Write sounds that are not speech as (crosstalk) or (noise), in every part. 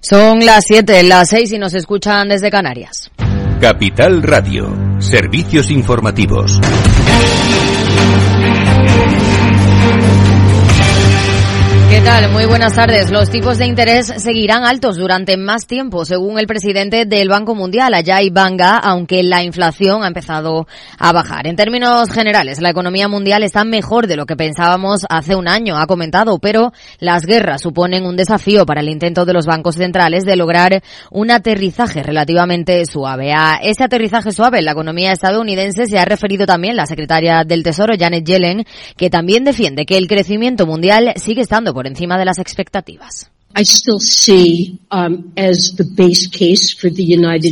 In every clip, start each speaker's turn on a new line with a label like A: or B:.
A: Son las 7, las 6 y nos escuchan desde Canarias.
B: Capital Radio, servicios informativos.
A: ¿Qué tal? Muy buenas tardes. Los tipos de interés seguirán altos durante más tiempo, según el presidente del Banco Mundial, Ajay Banga, aunque la inflación ha empezado a bajar. En términos generales, la economía mundial está mejor de lo que pensábamos hace un año, ha comentado, pero las guerras suponen un desafío para el intento de los bancos centrales de lograr un aterrizaje relativamente suave. A ese aterrizaje suave en la economía estadounidense se ha referido también la secretaria del Tesoro, Janet Yellen, que también defiende que el crecimiento mundial sigue estando por encima de las expectativas.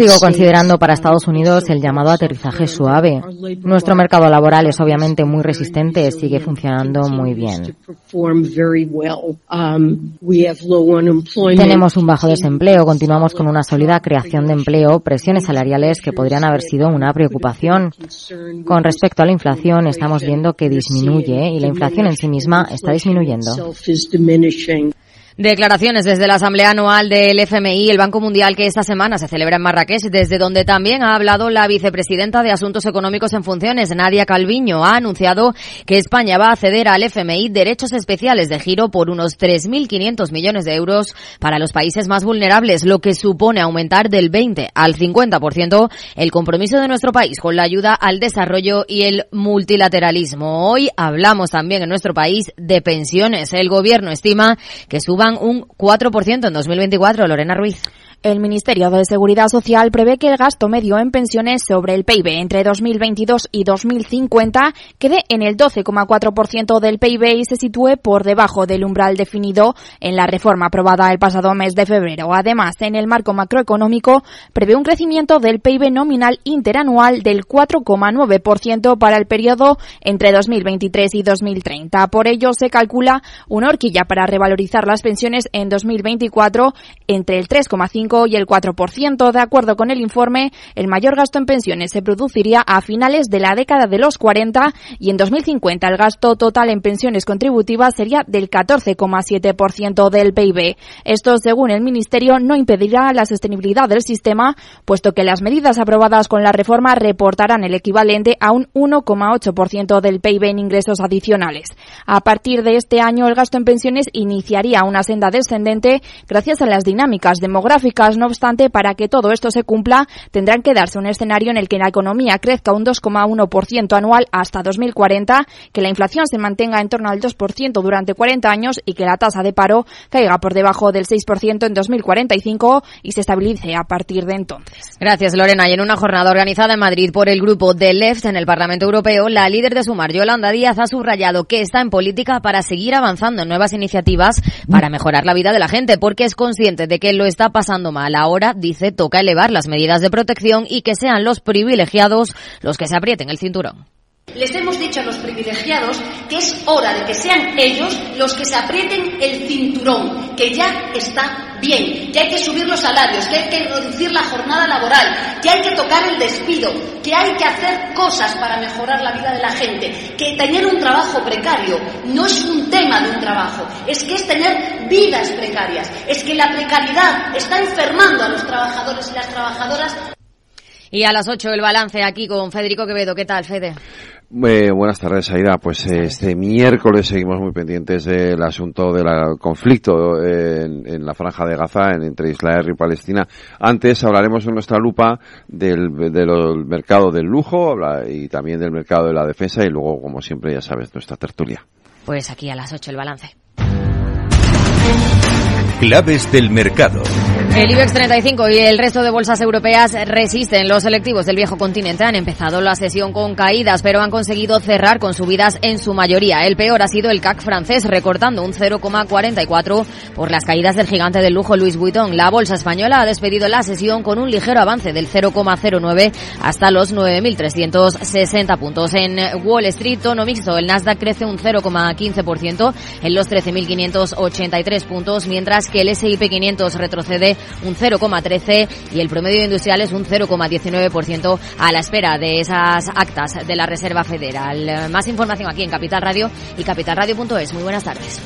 C: Sigo considerando para Estados Unidos el llamado aterrizaje suave. Nuestro mercado laboral es obviamente muy resistente, sigue funcionando muy bien. Tenemos un bajo desempleo, continuamos con una sólida creación de empleo, presiones salariales que podrían haber sido una preocupación. Con respecto a la inflación, estamos viendo que disminuye y la inflación en sí misma está disminuyendo.
A: Declaraciones desde la Asamblea Anual del FMI, el Banco Mundial, que esta semana se celebra en Marrakech, desde donde también ha hablado la vicepresidenta de Asuntos Económicos en Funciones, Nadia Calviño. Ha anunciado que España va a ceder al FMI derechos especiales de giro por unos 3.500 millones de euros para los países más vulnerables, lo que supone aumentar del 20 al 50% el compromiso de nuestro país con la ayuda al desarrollo y el multilateralismo. Hoy hablamos también en nuestro país de pensiones. El gobierno estima que suba un 4% en 2024. Lorena Ruiz.
D: El Ministerio de Seguridad Social prevé que el gasto medio en pensiones sobre el PIB entre 2022 y 2050 quede en el 12,4% del PIB y se sitúe por debajo del umbral definido en la reforma aprobada el pasado mes de febrero. Además, en el marco macroeconómico prevé un crecimiento del PIB nominal interanual del 4,9% para el periodo entre 2023 y 2030. Por ello, se calcula una horquilla para revalorizar las pensiones en 2024 entre el 3,5 y el 4%. De acuerdo con el informe, el mayor gasto en pensiones se produciría a finales de la década de los 40 y en 2050 el gasto total en pensiones contributivas sería del 14,7% del PIB. Esto, según el Ministerio, no impedirá la sostenibilidad del sistema, puesto que las medidas aprobadas con la reforma reportarán el equivalente a un 1,8% del PIB en ingresos adicionales. A partir de este año, el gasto en pensiones iniciaría una senda descendente gracias a las dinámicas demográficas no obstante, para que todo esto se cumpla, tendrán que darse un escenario en el que la economía crezca un 2,1% anual hasta 2040, que la inflación se mantenga en torno al 2% durante 40 años y que la tasa de paro caiga por debajo del 6% en 2045 y se estabilice a partir de entonces.
A: Gracias, Lorena. Y en una jornada organizada en Madrid por el grupo de Left en el Parlamento Europeo, la líder de Sumar, Yolanda Díaz, ha subrayado que está en política para seguir avanzando en nuevas iniciativas para mejorar la vida de la gente, porque es consciente de que lo está pasando mal. Ahora, dice, toca elevar las medidas de protección y que sean los privilegiados los que se aprieten el cinturón.
E: Les hemos dicho a los privilegiados que es hora de que sean ellos los que se aprieten el cinturón, que ya está bien, que hay que subir los salarios, que hay que reducir la jornada laboral, que hay que tocar el despido, que hay que hacer cosas para mejorar la vida de la gente, que tener un trabajo precario no es un tema de un trabajo, es que es tener vidas precarias, es que la precariedad está enfermando a los trabajadores y las trabajadoras.
A: Y a las 8 el balance aquí con Federico Quevedo. ¿Qué tal, Fede?
F: Eh, buenas tardes, Aida. Pues este miércoles seguimos muy pendientes del asunto del conflicto en, la franja de Gaza entre Israel y Palestina. Antes hablaremos en nuestra lupa del, del mercado del lujo y también del mercado de la defensa y luego, como siempre, ya sabes, nuestra tertulia.
A: Pues aquí a las 8 el balance.
B: Claves del mercado.
A: El IBEX 35 y el resto de bolsas europeas resisten. Los selectivos del viejo continente han empezado la sesión con caídas, pero han conseguido cerrar con subidas en su mayoría. El peor ha sido el CAC francés, recortando un 0,44 por las caídas del gigante del lujo Louis Vuitton. La bolsa española ha despedido la sesión con un ligero avance del 0,09 hasta los 9.360 puntos. En Wall Street, tono mixto, el Nasdaq crece un 0,15% en los 13.583 puntos, mientras que el S&P 500 retrocede un 0,13 y el promedio industrial es un 0,19% a la espera de esas actas de la Reserva Federal. Más información aquí en Capital Radio y capitalradio.es. Muy buenas tardes.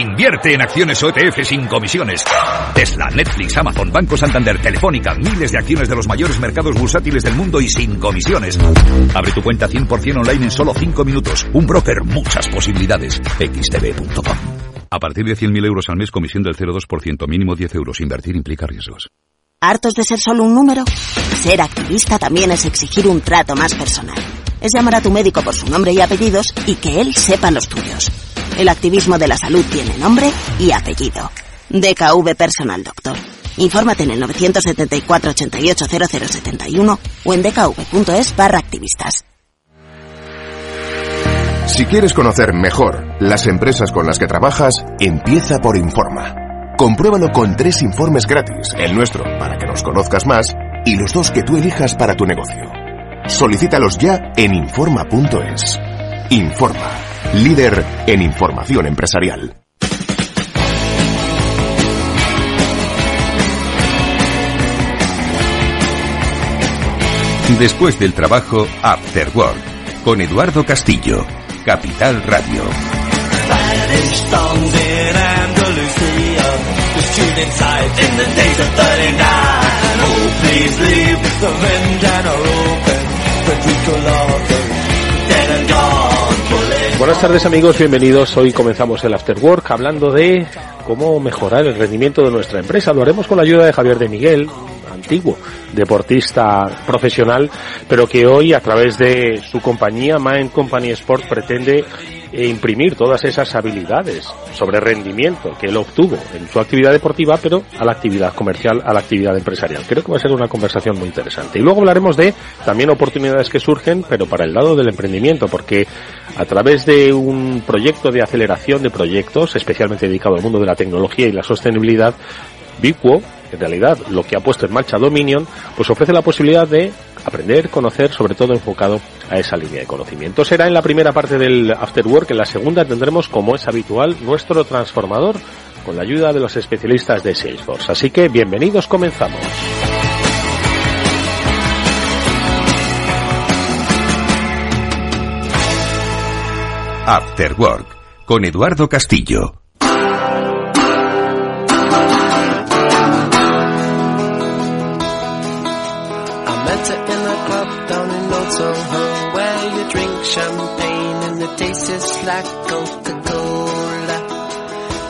B: Invierte en acciones OETF sin comisiones. Tesla, Netflix, Amazon, Banco Santander, Telefónica, miles de acciones de los mayores mercados bursátiles del mundo y sin comisiones. Abre tu cuenta 100% online en solo 5 minutos. Un broker, muchas posibilidades. xtb.com. A partir de 100.000 euros al mes, comisión del 0,2%, mínimo 10 euros. Invertir implica riesgos.
G: ¿Hartos de ser solo un número? Ser activista también es exigir un trato más personal. Es llamar a tu médico por su nombre y apellidos y que él sepa los tuyos. El activismo de la salud tiene nombre y apellido. DKV Personal Doctor. Infórmate en el 974 88 0071 o en dkv.es barra activistas.
H: Si quieres conocer mejor las empresas con las que trabajas, empieza por Informa. Compruébalo con tres informes gratis, el nuestro para que nos conozcas más y los dos que tú elijas para tu negocio. Solicítalos ya en Informa.es. Informa, líder en información empresarial.
B: Después del trabajo, After Work, con Eduardo Castillo, Capital Radio.
I: Buenas tardes amigos, bienvenidos. Hoy comenzamos el After Work hablando de cómo mejorar el rendimiento de nuestra empresa. Lo haremos con la ayuda de Javier de Miguel, antiguo deportista profesional, pero que hoy a través de su compañía Mind Company Sport pretende e imprimir todas esas habilidades sobre rendimiento que él obtuvo en su actividad deportiva, pero a la actividad comercial, a la actividad empresarial. Creo que va a ser una conversación muy interesante. Y luego hablaremos de también oportunidades que surgen, pero para el lado del emprendimiento, porque a través de un proyecto de aceleración de proyectos, especialmente dedicado al mundo de la tecnología y la sostenibilidad, Biquo, en realidad lo que ha puesto en marcha Dominion, pues ofrece la posibilidad de aprender, conocer, sobre todo enfocado a esa línea de conocimiento. Será en la primera parte del After Work, en la segunda tendremos, como es habitual, nuestro transformador con la ayuda de los especialistas de Salesforce. Así que bienvenidos, comenzamos.
B: After Work, con Eduardo Castillo. Like Coca-Cola,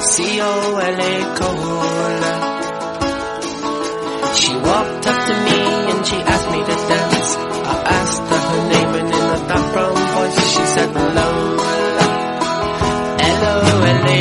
B: C-O-L-A Cola. She walked up to me and she asked me to dance. I asked her her name and in a dark brown voice she said Lola. L-O-L-A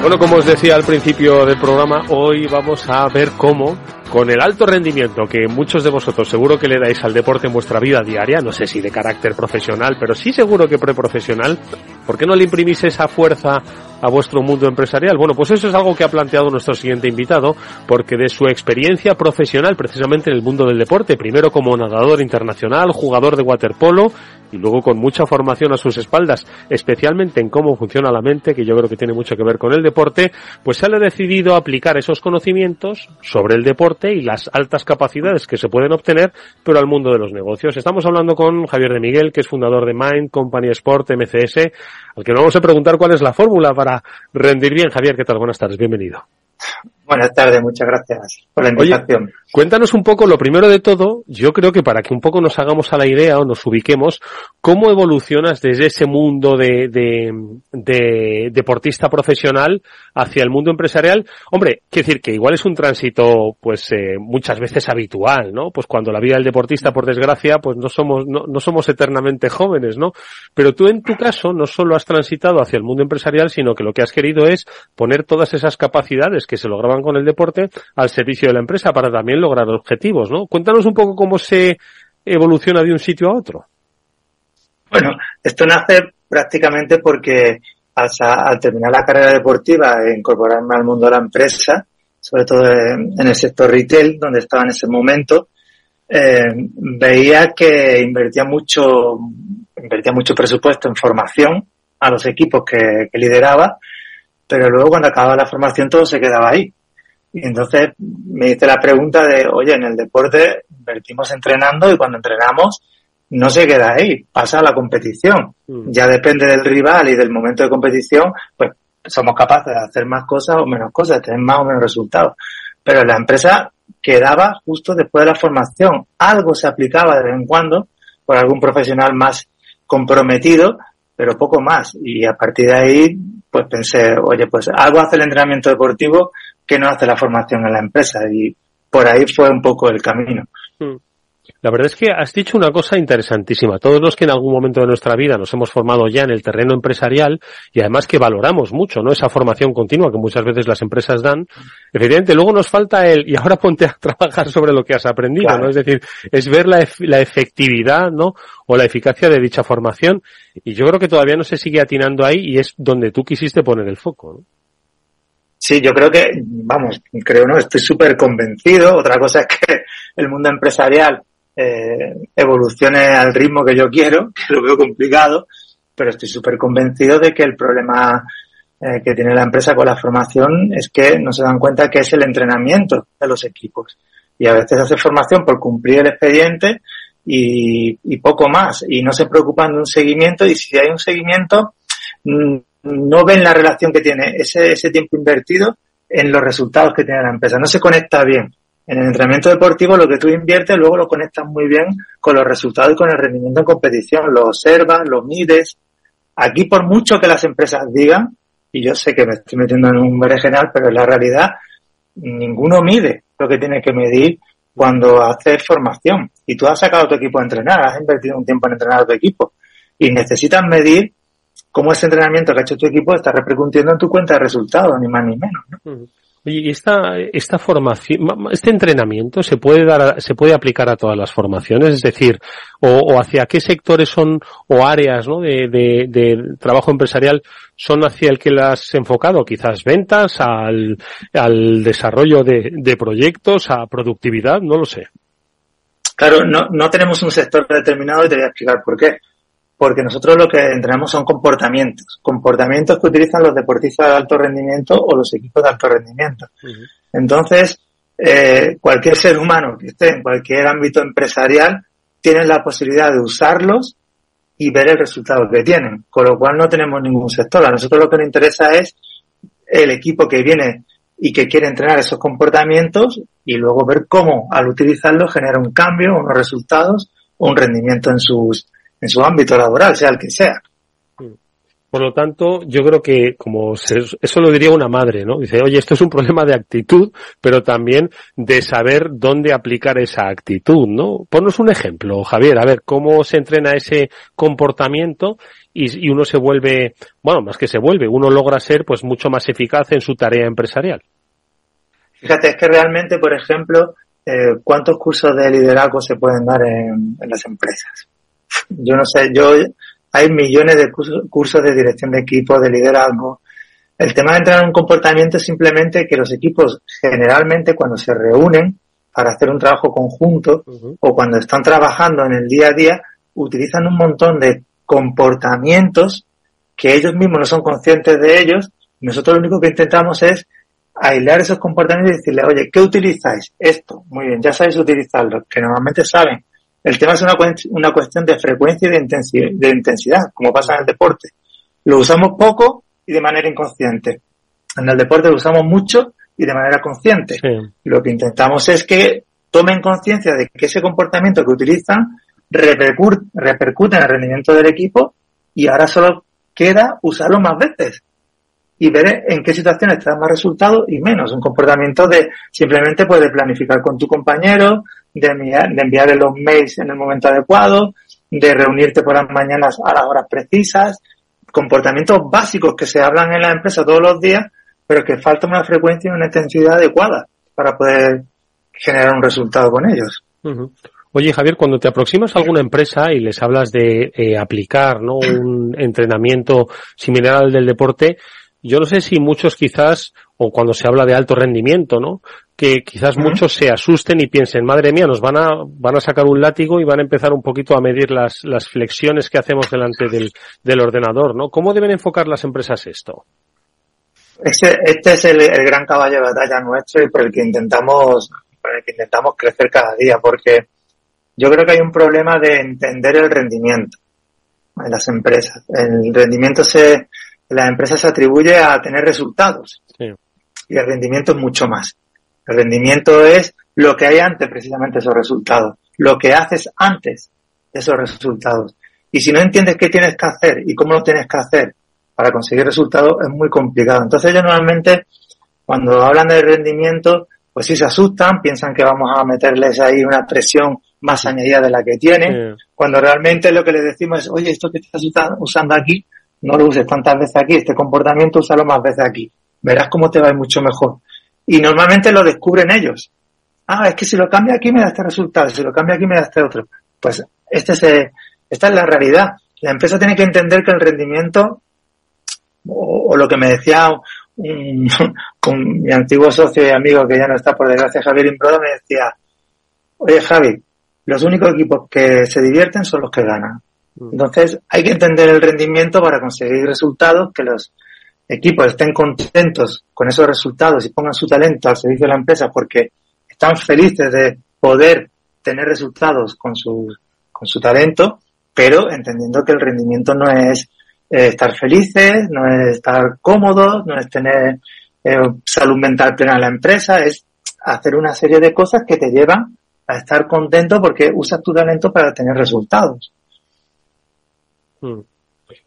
I: Bueno, como os decía al principio del programa, hoy vamos a ver cómo con el alto rendimiento que muchos de vosotros seguro que le dais al deporte en vuestra vida diaria, no sé si de carácter profesional, pero sí seguro que preprofesional, ¿por qué no le imprimís esa fuerza a vuestro mundo empresarial? Bueno, pues eso es algo que ha planteado nuestro siguiente invitado, porque de su experiencia profesional precisamente en el mundo del deporte, primero como nadador internacional, jugador de waterpolo, y luego con mucha formación a sus espaldas, especialmente en cómo funciona la mente, que yo creo que tiene mucho que ver con el deporte, pues se ha decidido aplicar esos conocimientos sobre el deporte y las altas capacidades que se pueden obtener, pero al mundo de los negocios. Estamos hablando con Javier de Miguel, que es fundador de Mind, Company Sport, MCS, al que vamos a preguntar cuál es la fórmula para rendir bien. Javier, ¿qué tal? Buenas tardes, bienvenido.
J: Buenas tardes, muchas gracias por la invitación.
I: cuéntanos un poco, lo primero de todo, yo creo que para que un poco nos hagamos a la idea o nos ubiquemos, ¿cómo evolucionas desde ese mundo de, de, deportista profesional hacia el mundo empresarial? Hombre, quiero decir que igual es un tránsito, pues, eh, muchas veces habitual, ¿no? Pues cuando la vida del deportista, por desgracia, pues no somos, no, no somos eternamente jóvenes, ¿no? Pero tú en tu caso no solo has transitado hacia el mundo empresarial, sino que lo que has querido es poner todas esas capacidades que se lograban con el deporte al servicio de la empresa para también lograr objetivos, ¿no? Cuéntanos un poco cómo se evoluciona de un sitio a otro.
J: Bueno, esto nace prácticamente porque al, terminar la carrera deportiva e incorporarme al mundo de la empresa, sobre todo en, el sector retail, donde estaba en ese momento, eh, veía que invertía mucho, invertía mucho presupuesto en formación a los equipos que lideraba, pero luego cuando acababa la formación todo se quedaba ahí. Y entonces me hice la pregunta de, oye, en el deporte invertimos entrenando y cuando entrenamos no se queda ahí, pasa a la competición. Mm. Ya depende del rival y del momento de competición, pues somos capaces de hacer más cosas o menos cosas, de tener más o menos resultados. Pero la empresa quedaba justo después de la formación. Algo se aplicaba de vez en cuando por algún profesional más comprometido, pero poco más. Y a partir de ahí, pues pensé, oye, pues algo hace el entrenamiento deportivo que no hace la formación en la empresa. Y por ahí fue un poco el camino. Mm.
I: La verdad es que has dicho una cosa interesantísima. Todos los que en algún momento de nuestra vida nos hemos formado ya en el terreno empresarial y además que valoramos mucho, ¿no? Esa formación continua que muchas veces las empresas dan. Evidentemente, luego nos falta el, y ahora ponte a trabajar sobre lo que has aprendido, ¿no? Es decir, es ver la, la efectividad, ¿no? O la eficacia de dicha formación. Y yo creo que todavía no se sigue atinando ahí y es donde tú quisiste poner el foco, ¿no?
J: Sí, yo creo que, vamos, creo, ¿no? Estoy súper convencido. Otra cosa es que el mundo empresarial eh, evolucione al ritmo que yo quiero, (laughs) que lo veo complicado, pero estoy súper convencido de que el problema eh, que tiene la empresa con la formación es que no se dan cuenta que es el entrenamiento de los equipos. Y a veces hace formación por cumplir el expediente y, poco más. Y no se preocupan de un seguimiento y si hay un seguimiento, mm, no ven la relación que tiene ese tiempo invertido en los resultados que tiene la empresa. No se conecta bien en el entrenamiento deportivo lo que tú inviertes luego lo conectas muy bien con los resultados y con el rendimiento en competición. Lo observas, lo mides. Aquí por mucho que las empresas digan, y yo sé que me estoy metiendo en un general, pero en la realidad ninguno mide lo que tiene que medir cuando haces formación. Y tú has sacado a tu equipo a entrenar, has invertido un tiempo en entrenar a tu equipo. Y necesitas medir cómo ese entrenamiento que ha hecho tu equipo está repercutiendo en tu cuenta de resultados, ni más ni menos. ¿no?
I: Oye, esta, esta formación, este entrenamiento se puede dar, se puede aplicar a todas las formaciones, es decir, o, hacia qué sectores son o áreas ¿no? de, de, trabajo empresarial son hacia el que las enfocado, quizás ventas, al, al desarrollo de, de proyectos, a productividad, no lo sé.
J: Claro, no, no tenemos un sector determinado y te voy a explicar por qué porque nosotros lo que entrenamos son comportamientos, comportamientos que utilizan los deportistas de alto rendimiento o los equipos de alto rendimiento. Entonces, eh, cualquier ser humano que esté en cualquier ámbito empresarial tiene la posibilidad de usarlos y ver el resultado que tienen, con lo cual no tenemos ningún sector. A nosotros lo que nos interesa es el equipo que viene y que quiere entrenar esos comportamientos y luego ver cómo al utilizarlos genera un cambio, unos resultados un rendimiento en sus en su ámbito laboral, sea el que sea.
I: Por lo tanto, yo creo que como eso lo diría una madre, ¿no? Dice, oye, esto es un problema de actitud, pero también de saber dónde aplicar esa actitud, ¿no? Ponnos un ejemplo, Javier, a ver, cómo se entrena ese comportamiento y, uno se vuelve, bueno, más que se vuelve, uno logra ser pues mucho más eficaz en su tarea empresarial.
J: Fíjate, es que realmente, por ejemplo, eh, ¿cuántos cursos de liderazgo se pueden dar en las empresas? Yo no sé, yo hay millones de cursos, de dirección de equipo, de liderazgo. El tema de entrar en un comportamiento es simplemente que los equipos generalmente cuando se reúnen para hacer un trabajo conjunto o cuando están trabajando en el día a día utilizan un montón de comportamientos que ellos mismos no son conscientes de ellos. Nosotros lo único que intentamos es aislar esos comportamientos y decirle, oye, ¿qué utilizáis? Esto, muy bien, ya sabéis utilizarlo, que normalmente saben el tema es una, una cuestión de frecuencia y de intensidad, de intensidad, como pasa en el deporte. Lo usamos poco y de manera inconsciente. En el deporte lo usamos mucho y de manera consciente. Lo que intentamos es que tomen conciencia de que ese comportamiento que utilizan repercute, repercute en el rendimiento del equipo y ahora solo queda usarlo más veces y ver en qué situaciones te da más resultados y menos. Un comportamiento de simplemente puedes planificar con tu compañero, de enviar, de enviarle los mails en el momento adecuado, de reunirte por las mañanas a las horas precisas, comportamientos básicos que se hablan en la empresa todos los días, pero que falta una frecuencia y una intensidad adecuada para poder generar un resultado con ellos.
I: Oye, Javier, cuando te aproximas a alguna empresa y les hablas de eh, aplicar ¿no? un entrenamiento similar al del deporte, yo no sé si muchos quizás, o cuando se habla de alto rendimiento, ¿no? Que quizás muchos se asusten y piensen, madre mía, nos van a, van a sacar un látigo y van a empezar un poquito a medir las, las flexiones que hacemos delante del, del ordenador, ¿no? ¿Cómo deben enfocar las empresas esto?
J: Este, este es el, el, gran caballo de batalla nuestro y por el que intentamos, por el que intentamos crecer cada día, porque yo creo que hay un problema de entender el rendimiento en las empresas. El rendimiento se, en las empresas se atribuye a tener resultados. Y el rendimiento es mucho más. El rendimiento es lo que hay antes precisamente esos resultados. Lo que haces antes de esos resultados. Y si no entiendes qué tienes que hacer y cómo lo tienes que hacer para conseguir resultados, es muy complicado. Entonces ellos normalmente, cuando hablan de rendimiento, pues sí se asustan, piensan que vamos a meterles ahí una presión más añadida de la que tienen, cuando realmente lo que les decimos es, oye, esto que estás usando aquí, no lo uses tantas veces aquí, este comportamiento úsalo más veces aquí, verás cómo te va mucho mejor. Y normalmente lo descubren ellos. Ah, es que si lo cambio aquí me da este resultado, si lo cambio aquí me da este otro. Pues este es, esta es la realidad. La empresa tiene que entender que el rendimiento, o, lo que me decía un, (laughs) con mi antiguo socio y amigo que ya no está por desgracia, Javier Imbroda, me decía, oye Javi, los únicos equipos que se divierten son los que ganan. Entonces hay que entender el rendimiento para conseguir resultados, que los equipos estén contentos con esos resultados y pongan su talento al servicio de la empresa porque están felices de poder tener resultados con su, con su talento, pero entendiendo que el rendimiento no es eh, estar felices, no es estar cómodos, no es tener eh, salud mental plena en la empresa, es hacer una serie de cosas que te llevan a estar contento porque usas tu talento para tener resultados.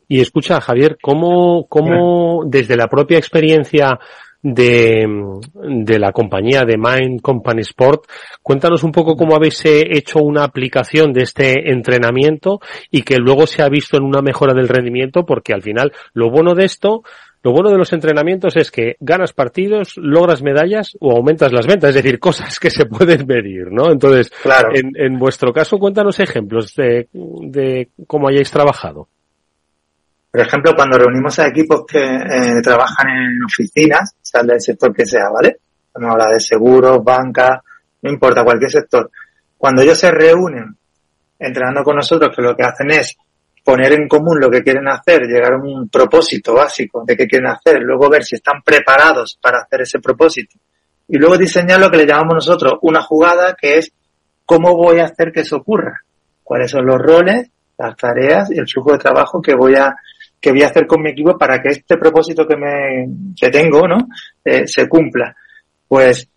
I: Y escucha, Javier, ¿cómo, cómo desde la propia experiencia de, de, la compañía de Mind Company Sport. Cuéntanos un poco cómo habéis eh, hecho una aplicación de este entrenamiento y que luego se ha visto en una mejora del rendimiento porque al final lo bueno de esto lo bueno de los entrenamientos es que ganas partidos, logras medallas o aumentas las ventas, es decir, (laughs) cosas que se pueden medir, ¿no? Entonces, en, en, vuestro caso, cuéntanos ejemplos de, de cómo hayáis trabajado.
J: Por ejemplo, cuando reunimos a equipos que eh, trabajan en oficinas, sea del sector que sea, ¿vale? Cuando habla de seguros, banca, no importa, cualquier sector. Cuando ellos se reúnen entrenando con nosotros, que lo que hacen es poner en común lo que quieren hacer, llegar a un propósito básico de qué quieren hacer, luego ver si están preparados para hacer ese propósito y luego diseñar lo que le llamamos nosotros una jugada que es cómo voy a hacer que eso ocurra, cuáles son los roles, las tareas y el flujo de trabajo que voy a que voy a hacer con mi equipo para que este propósito que me que tengo, ¿no? Eh, se cumpla. Pues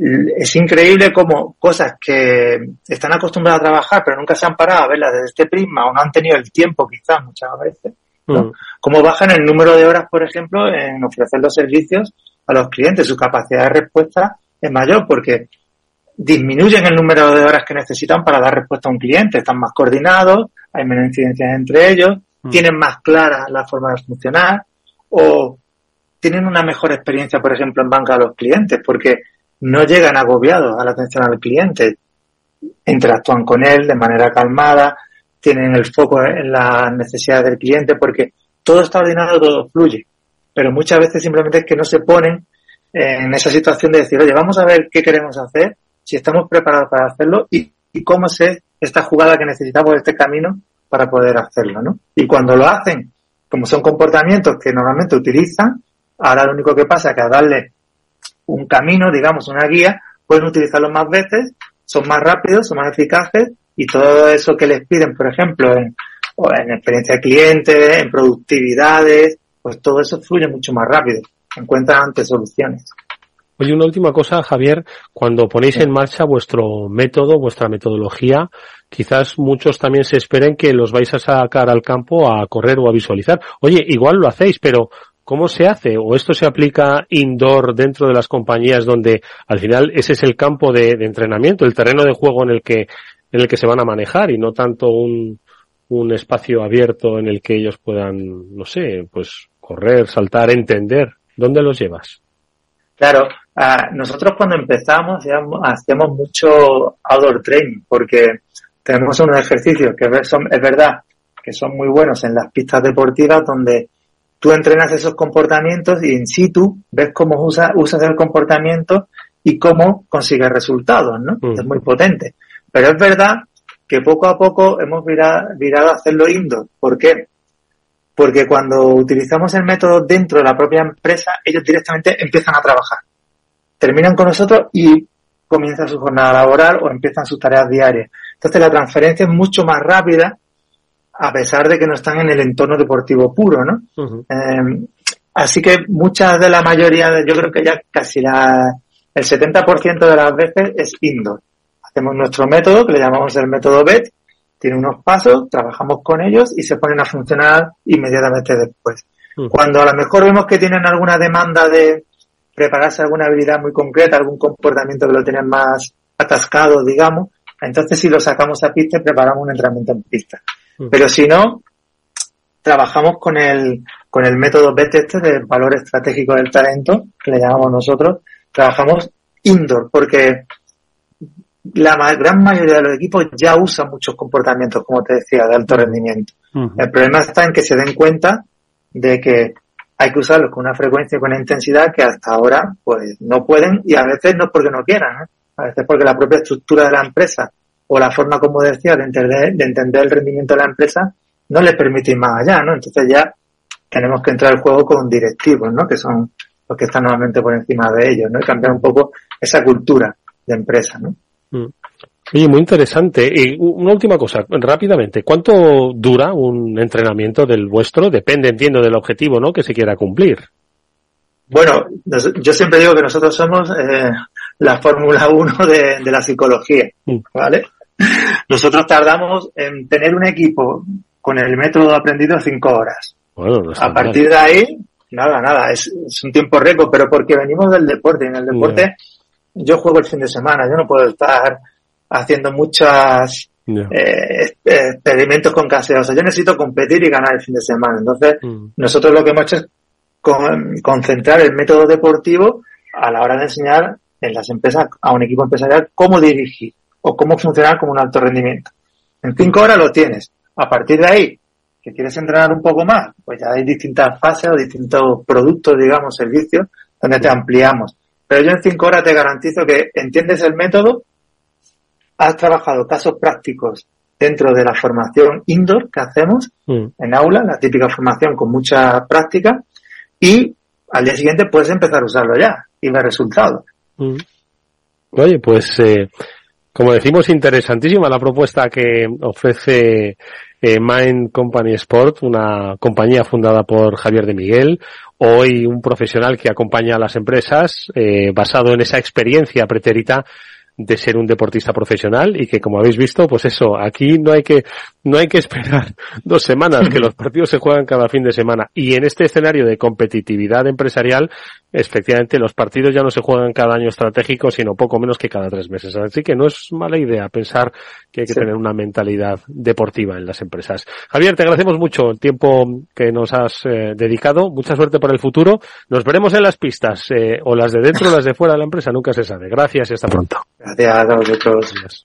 J: es increíble cómo cosas que están acostumbradas a trabajar pero nunca se han parado a verlas desde este prisma o no han tenido el tiempo quizás muchas veces, ¿no? Mm. Cómo bajan el número de horas, por ejemplo, en ofrecer los servicios a los clientes. Su capacidad de respuesta es mayor porque disminuyen el número de horas que necesitan para dar respuesta a un cliente. Están más coordinados, hay menos incidencias entre ellos, mm. tienen más clara la forma de funcionar o tienen una mejor experiencia, por ejemplo, en banca a los clientes porque no llegan agobiados a la atención al cliente, interactúan con él de manera calmada, tienen el foco en las necesidades del cliente porque todo está ordenado, todo fluye. Pero muchas veces simplemente es que no se ponen en esa situación de decir, oye, vamos a ver qué queremos hacer, si estamos preparados para hacerlo y, cómo es esta jugada que necesitamos, este camino para poder hacerlo, ¿no? Y cuando lo hacen, como son comportamientos que normalmente utilizan, ahora lo único que pasa es que a darle un camino, digamos, una guía, pueden utilizarlo más veces, son más rápidos, son más eficaces y todo eso que les piden, por ejemplo, en, en experiencia de cliente, en productividades, pues todo eso fluye mucho más rápido, encuentran antes soluciones.
I: Oye, una última cosa, Javier, cuando ponéis en marcha vuestro método, vuestra metodología, quizás muchos también se esperen que los vais a sacar al campo a correr o a visualizar. Oye, igual lo hacéis, pero ¿Cómo se hace? ¿O esto se aplica indoor dentro de las compañías donde al final ese es el campo de, entrenamiento, el terreno de juego en el que en el que se van a manejar y no tanto un, un espacio abierto en el que ellos puedan, no sé, pues correr, saltar, entender. ¿Dónde los llevas?
J: Claro, nosotros cuando empezamos hacíamos mucho outdoor training porque tenemos unos ejercicios que son, es verdad que son muy buenos en las pistas deportivas donde tú entrenas esos comportamientos y in situ ves cómo usa, usas el comportamiento y cómo consigues resultados, ¿no? Mm. Es muy potente. Pero es verdad que poco a poco hemos virado, a hacerlo indoor. ¿Por qué? Porque cuando utilizamos el método dentro de la propia empresa, ellos directamente empiezan a trabajar. Terminan con nosotros y comienzan su jornada laboral o empiezan sus tareas diarias. Entonces la transferencia es mucho más rápida a pesar de que no están en el entorno deportivo puro, ¿no? eh, así que muchas de la mayoría, yo creo que ya casi la, el 70% de las veces es indoor. Hacemos nuestro método, que le llamamos el método BET, tiene unos pasos, trabajamos con ellos y se ponen a funcionar inmediatamente después. Cuando a lo mejor vemos que tienen alguna demanda de prepararse alguna habilidad muy concreta, algún comportamiento que lo tienen más atascado, digamos, entonces si lo sacamos a pista preparamos un entrenamiento en pista. Pero si no, trabajamos con el, con el método BET este del valor estratégico del talento, que le llamamos nosotros, trabajamos indoor, porque la gran mayoría de los equipos ya usan muchos comportamientos, como te decía, de alto rendimiento. El problema está en que se den cuenta de que hay que usarlos con una frecuencia y con una intensidad que hasta ahora pues no pueden y a veces no porque no quieran, ¿eh? a veces porque la propia estructura de la empresa o la forma, como decía, de entender, de entender el rendimiento de la empresa no les permite ir más allá, ¿no? Entonces ya tenemos que entrar al juego con directivos, ¿no? Que son los que están nuevamente por encima de ellos, ¿no? Y cambiar un poco esa cultura de empresa, ¿no?
I: Mm. Oye, muy interesante. Y una última cosa, rápidamente. ¿Cuánto dura un entrenamiento del vuestro? Depende, entiendo, del objetivo, ¿no? Que se quiera cumplir.
J: Bueno, yo siempre digo que nosotros somos eh, la Fórmula 1 de, de, la psicología, mm. ¿vale? Nosotros tardamos en tener un equipo con el método aprendido cinco horas.
I: Bueno,
J: a partir de ahí, nada, nada, es, es, un tiempo récord, pero porque venimos del deporte. Y en el deporte yo juego el fin de semana, yo no puedo estar haciendo muchas eh, experimentos con sea, yo necesito competir y ganar el fin de semana. Entonces, mm. nosotros lo que hemos hecho es con, concentrar el método deportivo a la hora de enseñar en las empresas a un equipo empresarial cómo dirigir o cómo funcionar como un alto rendimiento. En cinco horas lo tienes. A partir de ahí, que quieres entrenar un poco más, pues ya hay distintas fases o distintos productos, digamos, servicios, donde te ampliamos. Pero yo en cinco horas te garantizo que entiendes el método, has trabajado casos prácticos dentro de la formación indoor que hacemos mm. en aula, la típica formación con mucha práctica, y al día siguiente puedes empezar a usarlo ya y ver resultados.
I: Mm. Oye, pues eh, como decimos, interesantísima la propuesta que ofrece eh, Mind Company Sport, una compañía fundada por Javier de Miguel, hoy un profesional que acompaña a las empresas eh, basado en esa experiencia pretérita de ser un deportista profesional y que como habéis visto, pues eso, aquí no hay que, no hay que esperar (laughs) dos semanas, que los partidos se juegan cada fin de semana. Y en este escenario de competitividad empresarial, efectivamente los partidos ya no se juegan cada año estratégico, sino poco menos que cada tres meses. Así que no es mala idea pensar que hay que tener una mentalidad deportiva en las empresas. Javier, te agradecemos mucho el tiempo que nos has eh, dedicado. Mucha suerte para el futuro. Nos veremos en las pistas, eh, o las de dentro o las de fuera de la empresa, nunca se sabe. Gracias y hasta pronto.
J: Gracias a vosotros.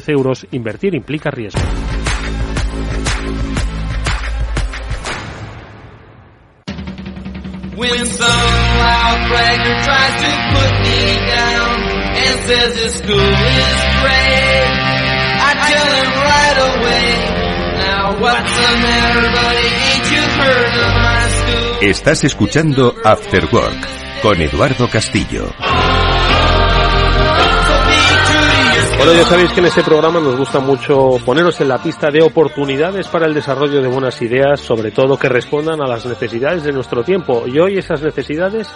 I: 10 euros, invertir implica riesgo. When some loud bragger tries to put me down and says his school is great, I tell him right away, now what's the matter buddy, ain't you heard of my school?
B: Estás escuchando After Work con Eduardo Castillo.
I: Bueno, ya sabéis que en este programa nos gusta mucho poneros en la pista de oportunidades para el desarrollo de buenas ideas, sobre todo que respondan a las necesidades de nuestro tiempo. Y hoy esas necesidades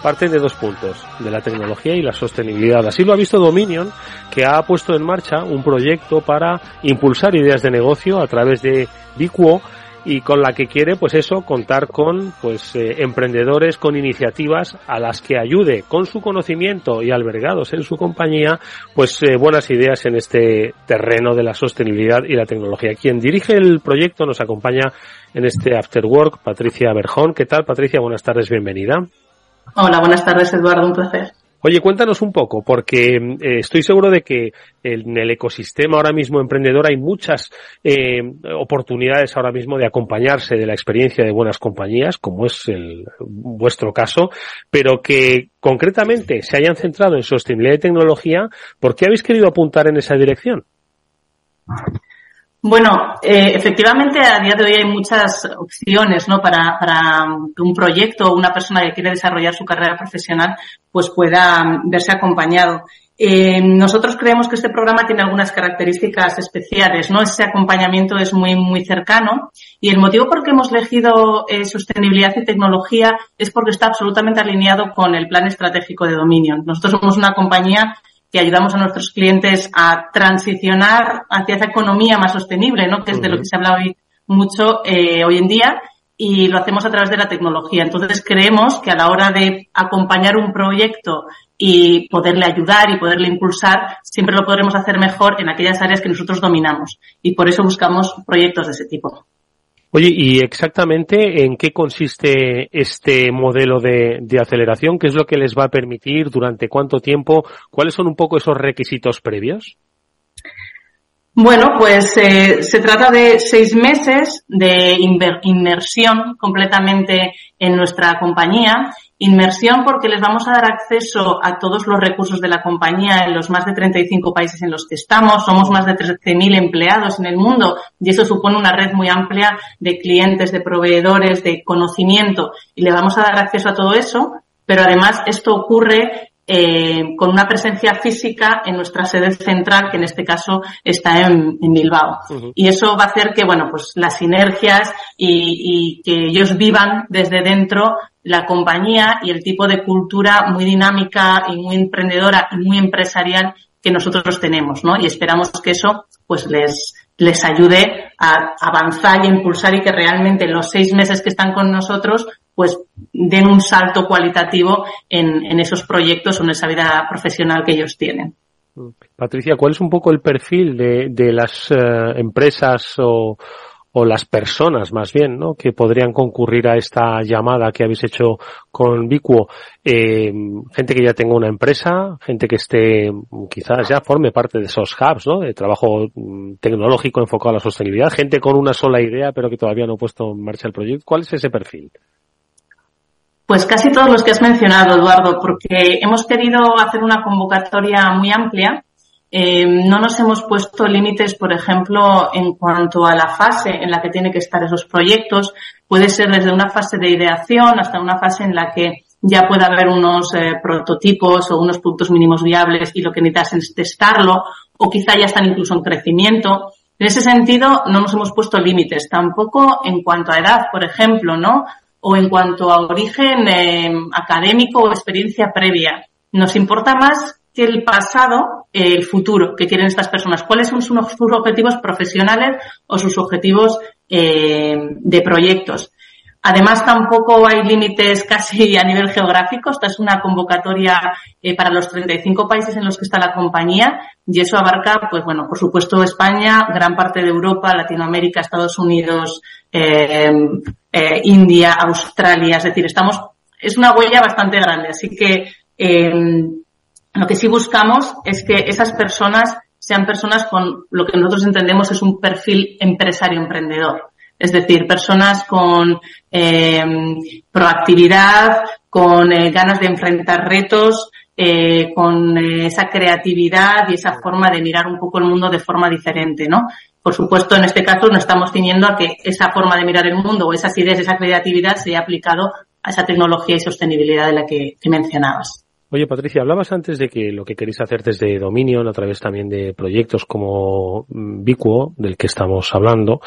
I: parten de dos puntos, de la tecnología y la sostenibilidad. Así lo ha visto Dominion, que ha puesto en marcha un proyecto para impulsar ideas de negocio a través de Biquo y con la que quiere pues eso contar con pues eh, emprendedores con iniciativas a las que ayude con su conocimiento y albergados en su compañía pues eh, buenas ideas en este terreno de la sostenibilidad y la tecnología. Quien dirige el proyecto nos acompaña en este after work Patricia Berjón. Qué tal Patricia buenas tardes bienvenida.
K: Hola buenas tardes Eduardo un placer
I: Oye, cuéntanos un poco, porque eh, estoy seguro de que en el ecosistema ahora mismo emprendedor hay muchas eh, oportunidades ahora mismo de acompañarse de la experiencia de buenas compañías, como es el vuestro caso, pero que concretamente se hayan centrado en sostenibilidad y tecnología, ¿por qué habéis querido apuntar en esa dirección?
K: Bueno, eh, efectivamente a día de hoy hay muchas opciones ¿no? para, para que un proyecto o una persona que quiere desarrollar su carrera profesional pues pueda verse acompañado. Eh, nosotros creemos que este programa tiene algunas características especiales, ¿no? Ese acompañamiento es muy, muy cercano y el motivo por el que hemos elegido eh, sostenibilidad y tecnología es porque está absolutamente alineado con el plan estratégico de Dominion. Nosotros somos una compañía que ayudamos a nuestros clientes a transicionar hacia esa economía más sostenible, ¿no? Que es de lo que se habla hoy mucho eh, hoy en día y lo hacemos a través de la tecnología. Entonces creemos que a la hora de acompañar un proyecto y poderle ayudar y poderle impulsar, siempre lo podremos hacer mejor en aquellas áreas que nosotros dominamos. Y por eso buscamos proyectos de ese tipo.
I: Oye, ¿y exactamente en qué consiste este modelo de, aceleración? ¿Qué es lo que les va a permitir? ¿Durante cuánto tiempo? ¿Cuáles son un poco esos requisitos previos?
K: Bueno, pues eh, se trata de seis meses de inmersión completamente en nuestra compañía Inmersión porque les vamos a dar acceso a todos los recursos de la compañía en los más de 35 países en los que estamos. Somos más de 13.000 empleados en el mundo y eso supone una red muy amplia de clientes, de proveedores, de conocimiento y le vamos a dar acceso a todo eso. Pero además esto ocurre eh, con una presencia física en nuestra sede central, que en este caso está en, Bilbao. Y eso va a hacer que, bueno, pues las sinergias y, y, que ellos vivan desde dentro la compañía y el tipo de cultura muy dinámica y muy emprendedora y muy empresarial que nosotros tenemos, ¿no? Y esperamos que eso, pues les, les ayude a avanzar y impulsar y que realmente los seis meses que están con nosotros pues den un salto cualitativo en, en esos proyectos o en esa vida profesional que ellos tienen.
I: Patricia, ¿cuál es un poco el perfil de, de las eh, empresas o, o las personas más bien, ¿no? Que podrían concurrir a esta llamada que habéis hecho con Bicuo. Eh, gente que ya tenga una empresa, gente que esté, quizás ya forme parte de esos hubs, ¿no? De trabajo mm, tecnológico enfocado a la sostenibilidad, gente con una sola idea pero que todavía no ha puesto en marcha el proyecto. ¿Cuál es ese perfil?
K: Pues casi todos los que has mencionado, Eduardo, porque hemos querido hacer una convocatoria muy amplia eh, no nos hemos puesto límites, por ejemplo, en cuanto a la fase en la que tienen que estar esos proyectos. Puede ser desde una fase de ideación hasta una fase en la que ya puede haber unos eh, prototipos o unos puntos mínimos viables y lo que necesitas es testarlo o quizá ya están incluso en crecimiento. En ese sentido, no nos hemos puesto límites, tampoco en cuanto a edad, por ejemplo, ¿no? O en cuanto a origen eh, académico o experiencia previa. Nos importa más que el pasado, el futuro que quieren estas personas. ¿Cuáles son sus, objetivos profesionales o sus objetivos eh, de proyectos? Además, tampoco hay límites casi a nivel geográfico. Esta es una convocatoria eh, para los 35 países en los que está la compañía y eso abarca, pues bueno, por supuesto España, gran parte de Europa, Latinoamérica, Estados Unidos, eh, eh India, Australia. Es decir, estamos, es una huella bastante grande. Así que eh, lo que sí buscamos es que esas personas sean personas con lo que nosotros entendemos es un perfil empresario emprendedor. Es decir, personas con eh, proactividad, con eh, ganas de enfrentar retos, eh, con eh, esa creatividad y esa forma de mirar un poco el mundo de forma diferente, ¿no? Por supuesto, en este caso nos estamos ciñendo a que esa forma de mirar el mundo o esas ideas, esa creatividad se haya aplicado a esa tecnología y sostenibilidad de la que mencionabas.
I: Oye, Patricia, hablabas antes de que lo que queréis hacer desde Dominion, a través también de proyectos como Bicuo, del que estamos hablando,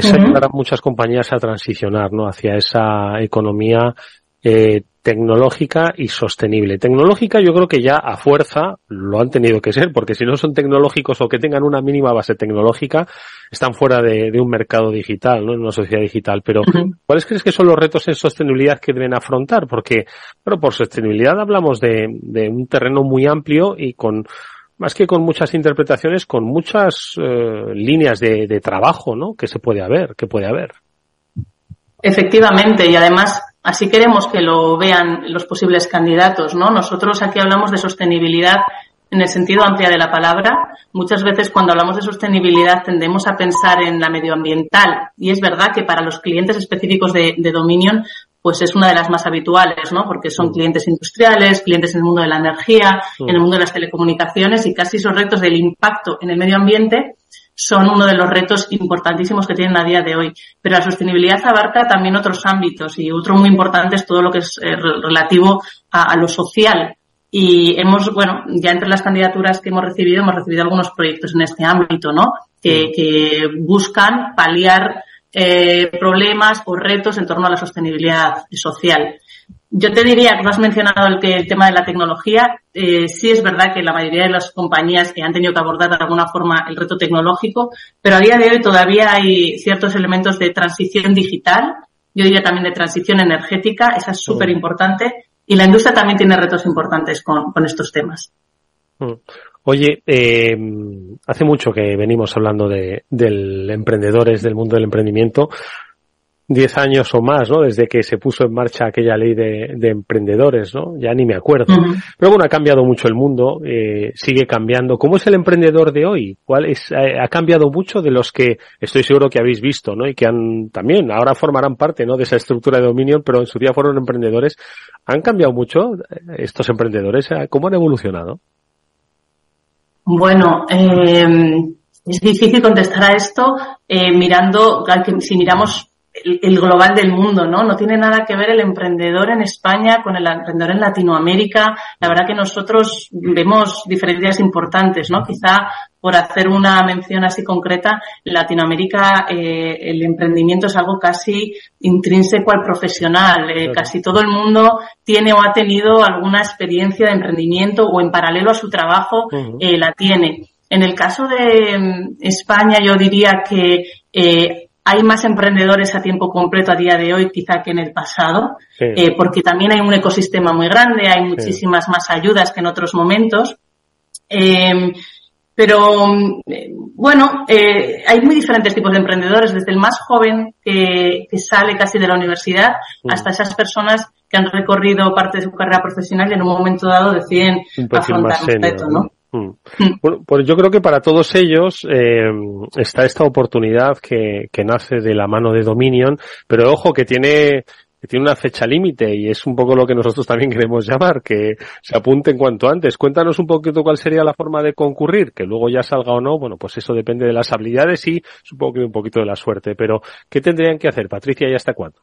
I: es ayudar a muchas compañías a transicionar, ¿no? Hacia esa economía eh, tecnológica y sostenible. Tecnológica yo creo que ya a fuerza lo han tenido que ser, porque si no son tecnológicos o que tengan una mínima base tecnológica, están fuera de, un mercado digital, ¿no? En una sociedad digital. Pero, ¿cuáles crees que son los retos en sostenibilidad que deben afrontar? Porque, bueno, por sostenibilidad hablamos de, un terreno muy amplio y con, más que con muchas interpretaciones, con muchas eh, líneas de, trabajo, ¿no? Que se puede haber, que puede haber.
K: Efectivamente, y además Así queremos que lo vean los posibles candidatos, ¿no? Nosotros aquí hablamos de sostenibilidad en el sentido amplio de la palabra. Muchas veces cuando hablamos de sostenibilidad tendemos a pensar en la medioambiental y es verdad que para los clientes específicos de, Dominion pues es una de las más habituales, ¿no? Porque son clientes industriales, clientes en el mundo de la energía, en el mundo de las telecomunicaciones y casi esos retos del impacto en el medio ambiente son uno de los retos importantísimos que tienen a día de hoy. Pero la sostenibilidad abarca también otros ámbitos y otro muy importante es todo lo que es eh, relativo a, lo social. Y hemos, bueno, ya entre las candidaturas que hemos recibido, hemos recibido algunos proyectos en este ámbito, ¿no? Que, que buscan paliar eh, problemas o retos en torno a la sostenibilidad social. Yo te diría, que has mencionado el, tema de la tecnología, eh, sí es verdad que la mayoría de las compañías que han tenido que abordar de alguna forma el reto tecnológico, pero a día de hoy todavía hay ciertos elementos de transición digital, yo diría también de transición energética, esa es súper importante, y la industria también tiene retos importantes con, con estos temas.
I: Mm. Oye, eh, hace mucho que venimos hablando de, del emprendedores, del mundo del emprendimiento. Diez años o más, ¿no? Desde que se puso en marcha aquella ley de, de emprendedores, ¿no? Ya ni me acuerdo. Pero bueno, ha cambiado mucho el mundo, eh, sigue cambiando. ¿Cómo es el emprendedor de hoy? ¿Cuál es, eh, ha cambiado mucho de los que estoy seguro que habéis visto, ¿no? Y que han también, ahora formarán parte, ¿no? De esa estructura de dominio, pero en su día fueron emprendedores. ¿Han cambiado mucho eh, estos emprendedores? ¿Cómo han evolucionado?
K: Bueno, eh, es difícil contestar a esto eh, mirando, si miramos el, global del mundo, ¿no? No tiene nada que ver el emprendedor en España con el emprendedor en Latinoamérica. La verdad que nosotros vemos diferencias importantes, ¿no? Quizá por hacer una mención así concreta, en Latinoamérica eh, el emprendimiento es algo casi intrínseco al profesional. Eh, casi todo el mundo tiene o ha tenido alguna experiencia de emprendimiento o en paralelo a su trabajo eh, la tiene. En el caso de mm, España, yo diría que eh, hay más emprendedores a tiempo completo a día de hoy quizá que en el pasado, eh, porque también hay un ecosistema muy grande, hay muchísimas más ayudas que en otros momentos. Eh, pero bueno, eh, hay muy diferentes tipos de emprendedores, desde el más joven que, sale casi de la universidad hasta esas personas que han recorrido parte de su carrera profesional y en un momento dado deciden afrontar un reto, ¿no?
I: Mm. Bueno, pues yo creo que para todos ellos eh, está esta oportunidad que, que nace de la mano de Dominion, pero ojo que tiene que tiene una fecha límite y es un poco lo que nosotros también (laughs) queremos llamar, que se apunten cuanto antes. Cuéntanos un poquito cuál sería la forma de concurrir, que luego ya salga o no, bueno, pues eso depende de las habilidades y supongo que un poquito de la suerte, pero ¿qué tendrían que hacer, Patricia, y hasta cuándo?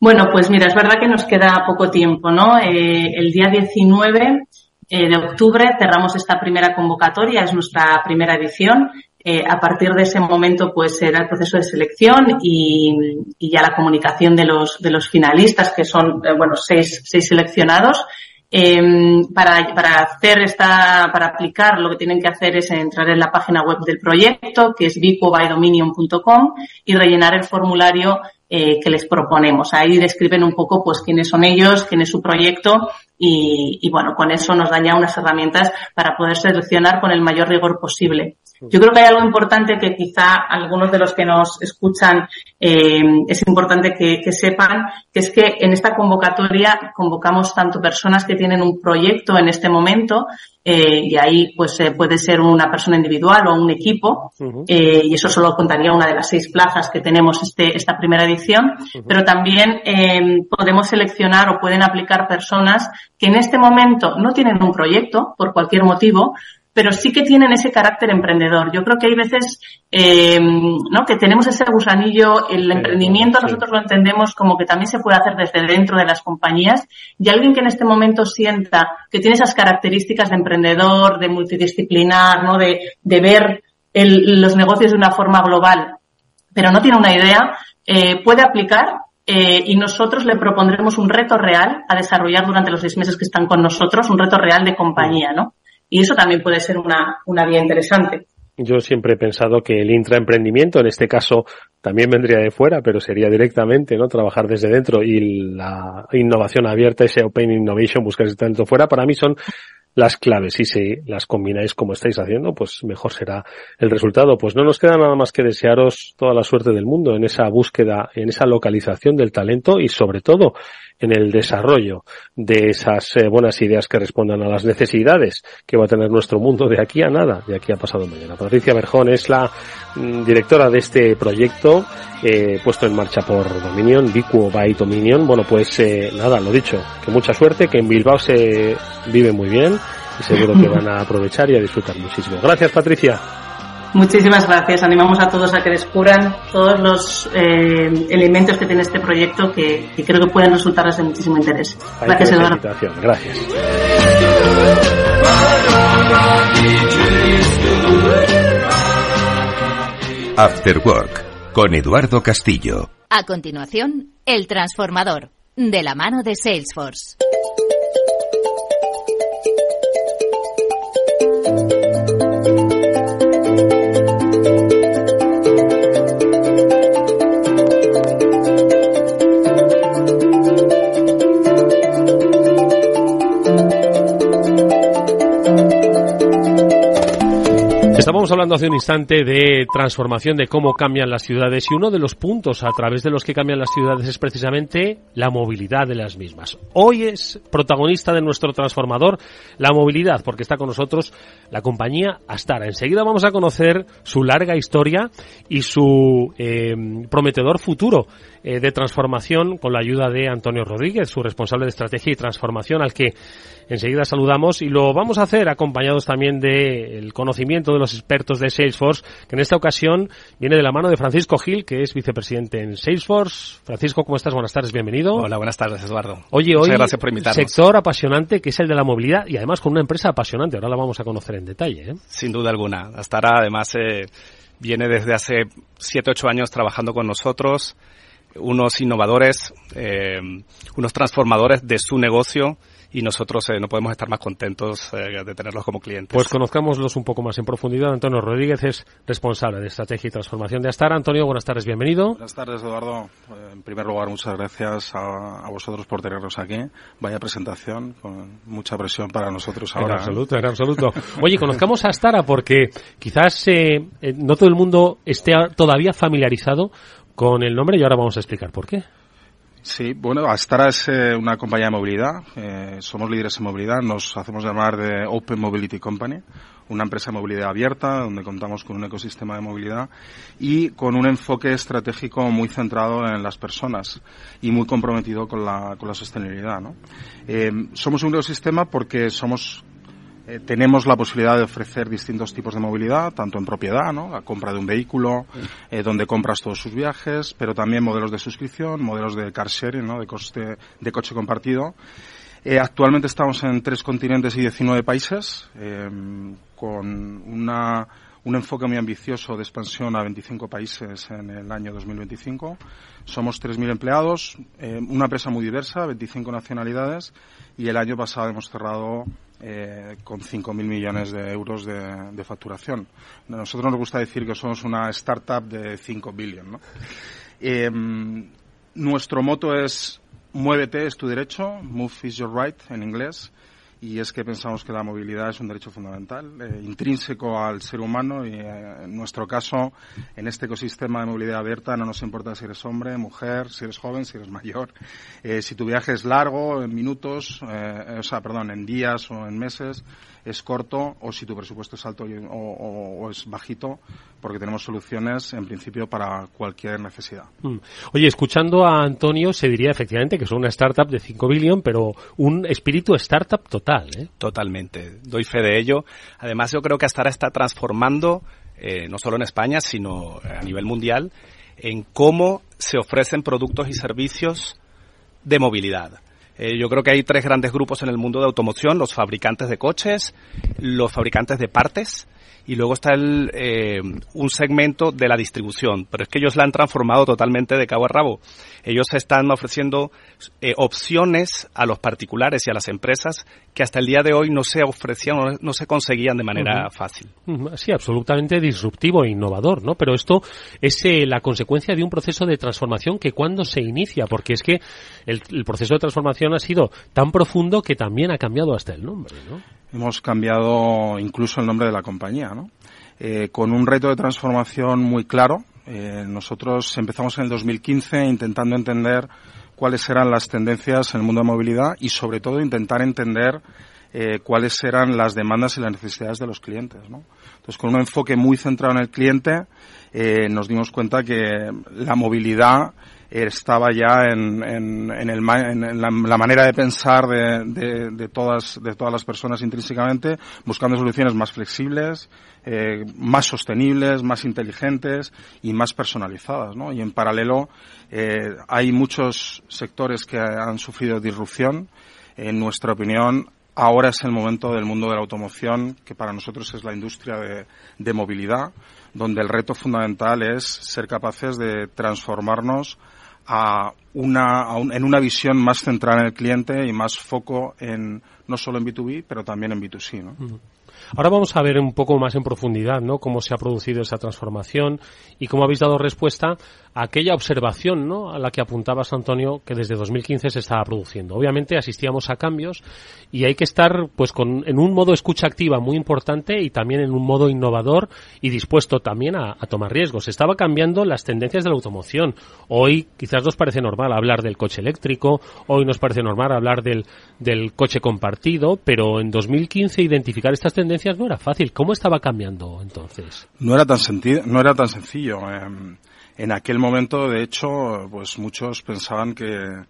K: Bueno, pues mira, es verdad que nos queda poco tiempo, ¿no? Eh, el día 19 eh, de octubre cerramos esta primera convocatoria, es nuestra primera edición. Eh, a partir de ese momento, pues será el proceso de selección y, ya la comunicación de los, finalistas, que son, eh, bueno, seis, seleccionados. Em, para, hacer esta, para aplicar, lo que tienen que hacer es entrar en la página web del proyecto, que es bicobydominion.com, y rellenar el formulario eh, que les proponemos. Ahí describen un poco pues quiénes son ellos, quién es su proyecto y, y, bueno, con eso nos dan ya unas herramientas para poder seleccionar con el mayor rigor posible. Yo creo que hay algo importante que quizá algunos de los que nos escuchan eh, es importante que, que, sepan, que es que en esta convocatoria convocamos tanto personas que tienen un proyecto en este momento eh, y ahí pues eh, puede ser una persona individual o un equipo eh, y eso solo contaría una de las seis plazas que tenemos este, esta primera edición, pero también eh, podemos seleccionar o pueden aplicar personas que en este momento no tienen un proyecto por cualquier motivo, pero sí que tienen ese carácter emprendedor. Yo creo que hay veces eh, ¿no? que tenemos ese gusanillo, el emprendimiento nosotros lo entendemos como que también se puede hacer desde dentro de las compañías y alguien que en este momento sienta que tiene esas características de emprendedor, de multidisciplinar, ¿no? de, de ver el, los negocios de una forma global, pero no tiene una idea, eh, puede aplicar eh, y nosotros le propondremos un reto real a desarrollar durante los seis meses que están con nosotros, un reto real de compañía, ¿no? Y eso también puede ser una, una vía interesante.
I: Yo siempre he pensado que el intraemprendimiento, en este caso, también vendría de fuera, pero sería directamente, ¿no? Trabajar desde dentro y la innovación abierta, ese Open Innovation, buscar ese talento fuera, para mí son las claves. Y si las combináis como estáis haciendo, pues mejor será el resultado. Pues no nos queda nada más que desearos toda la suerte del mundo en esa búsqueda, en esa localización del talento y sobre todo en el desarrollo de esas eh, buenas ideas que respondan a las necesidades que va a tener nuestro mundo de aquí a nada, de aquí a pasado mañana. Patricia Berjón es la mm, directora de este proyecto eh, puesto en marcha por Dominion, Bicuo by Dominion. Bueno, pues eh, nada, lo dicho, que mucha suerte, que en Bilbao se vive muy bien y seguro que van a aprovechar y a disfrutar muchísimo. Gracias, Patricia.
K: Muchísimas gracias. Animamos a todos a que descubran todos los eh, elementos que tiene este proyecto que, que, creo que pueden resultarles de muchísimo interés. Gracias, Eduardo.
I: Gracias.
B: After Work con Eduardo Castillo.
L: A continuación, El Transformador, de la mano de Salesforce.
I: Estábamos hablando hace un instante de transformación, de cómo cambian las ciudades y uno de los puntos a través de los que cambian las ciudades es precisamente la movilidad de las mismas. Hoy es protagonista de nuestro transformador la movilidad porque está con nosotros la compañía Astara. Enseguida vamos a conocer su larga historia y su eh, prometedor futuro eh, de transformación con la ayuda de Antonio Rodríguez, su responsable de estrategia y transformación al que enseguida saludamos y lo vamos a hacer acompañados también del conocimiento de los expertos de Salesforce, que en esta ocasión viene de la mano de Francisco Gil, que es vicepresidente en Salesforce. Francisco, ¿cómo estás? Buenas tardes, bienvenido.
M: Hola, buenas tardes, Eduardo.
I: Oye, hoy
M: gracias por invitarnos.
I: sector apasionante que es el de la movilidad y además con una empresa apasionante. Ahora la vamos a conocer en detalle. ¿eh?
M: Sin duda alguna. Astara, además, eh, viene desde hace 7, 8 años trabajando con nosotros unos innovadores, eh, unos transformadores de su negocio y nosotros eh, no podemos estar más contentos eh, de tenerlos como clientes.
I: Pues conozcámoslos un poco más en profundidad. Antonio Rodríguez es responsable de estrategia y transformación de Astar. Antonio, buenas tardes, bienvenido.
N: Buenas tardes, Eduardo. En primer lugar, muchas gracias a, a vosotros por tenernos aquí. Vaya presentación, con mucha presión para nosotros ahora.
I: En absoluto, en absoluto. Oye, conozcamos a Astara porque quizás eh, no todo el mundo esté todavía familiarizado con el nombre y ahora vamos a explicar por qué.
N: Sí, bueno, Astara es eh, una compañía de movilidad. Eh, somos líderes en movilidad. Nos hacemos llamar de Open Mobility Company, una empresa de movilidad abierta donde contamos con un ecosistema de movilidad y con un enfoque estratégico muy centrado en las personas y muy comprometido con la, con la sostenibilidad. ¿no? Eh, somos un ecosistema porque somos eh, tenemos la posibilidad de ofrecer distintos tipos de movilidad, tanto en propiedad, ¿no? la compra de un vehículo, eh, donde compras todos sus viajes, pero también modelos de suscripción, modelos de car sharing, ¿no? de, coste, de coche compartido. Eh, actualmente estamos en tres continentes y 19 países, eh, con una, un enfoque muy ambicioso de expansión a 25 países en el año 2025. Somos 3.000 empleados, eh, una empresa muy diversa, 25 nacionalidades, y el año pasado hemos cerrado eh, con 5.000 millones de euros de, facturación. A nosotros nos gusta decir que somos una startup de 5 billion. ¿no? Eh, nuestro moto es muévete es tu derecho, move is your right en inglés, y es que pensamos que la movilidad es un derecho fundamental, eh, intrínseco al ser humano y eh, en nuestro caso, en este ecosistema de movilidad abierta, no nos importa si eres hombre, mujer, si eres joven, si eres mayor, eh, si tu viaje es largo, en minutos, o sea, perdón, en días o en meses, es corto o si tu presupuesto es alto o, o, o, es bajito, porque tenemos soluciones en principio para cualquier necesidad.
I: Mm. Oye, escuchando a Antonio, se diría efectivamente que es una startup de 5 billion, pero un espíritu startup total. ¿eh?
M: Totalmente, doy fe de ello. Además, yo creo que Astara está transformando, eh, no solo en España, sino a nivel mundial, en cómo se ofrecen productos y servicios de movilidad. Eh, yo creo que hay tres grandes grupos en el mundo de automoción, los fabricantes de coches, los fabricantes de partes y luego está el, eh, un segmento de la distribución, pero es que ellos la han transformado totalmente de cabo a rabo. Ellos están ofreciendo eh, opciones a los particulares y a las empresas que hasta el día de hoy no se ofrecían, no, no se conseguían de manera uh -huh. fácil.
I: Sí, absolutamente disruptivo e innovador, ¿no? Pero esto es eh, la consecuencia de un proceso de transformación que cuando se inicia, porque es que el, el proceso de transformación ha sido tan profundo que también ha cambiado hasta el nombre, ¿no?
N: hemos cambiado incluso el nombre de la compañía, ¿no? Eh, con un reto de transformación muy claro. Eh, nosotros empezamos en el 2015 intentando entender cuáles eran las tendencias en el mundo de movilidad y sobre todo intentar entender eh, cuáles eran las demandas y las necesidades de los clientes. ¿no? Entonces, con un enfoque muy centrado en el cliente, eh, nos dimos cuenta que la movilidad estaba ya en, en, en, en la, manera de pensar de, de, de, todas, de todas las personas intrínsecamente, buscando soluciones más flexibles, eh, más sostenibles, más inteligentes y más personalizadas. ¿no? Y en paralelo eh, hay muchos sectores que han sufrido disrupción. En nuestra opinión, ahora es el momento del mundo de la automoción, que para nosotros es la industria de, de movilidad, donde el reto fundamental es ser capaces de transformarnos a una, en una visión más centrada en el cliente y más foco en no solo en B2B, pero también en B2C. ¿no? Uh -huh.
I: Ahora vamos a ver un poco más en profundidad ¿no? cómo se ha producido esa transformación y cómo habéis dado respuesta aquella observación ¿no? a la que apuntabas, Antonio, que desde 2015 se estaba produciendo. Obviamente asistíamos a cambios y hay que estar pues con, en un modo escucha activa muy importante y también en un modo innovador y dispuesto también a, tomar riesgos. Estaba cambiando las tendencias de la automoción. Hoy quizás nos parece normal hablar del coche eléctrico, hoy nos parece normal hablar del, del coche compartido, pero en 2015 identificar estas tendencias no era fácil. ¿Cómo estaba cambiando entonces?
N: No era tan, no era tan sencillo. Eh, en aquel momento, de hecho, pues muchos pensaban que,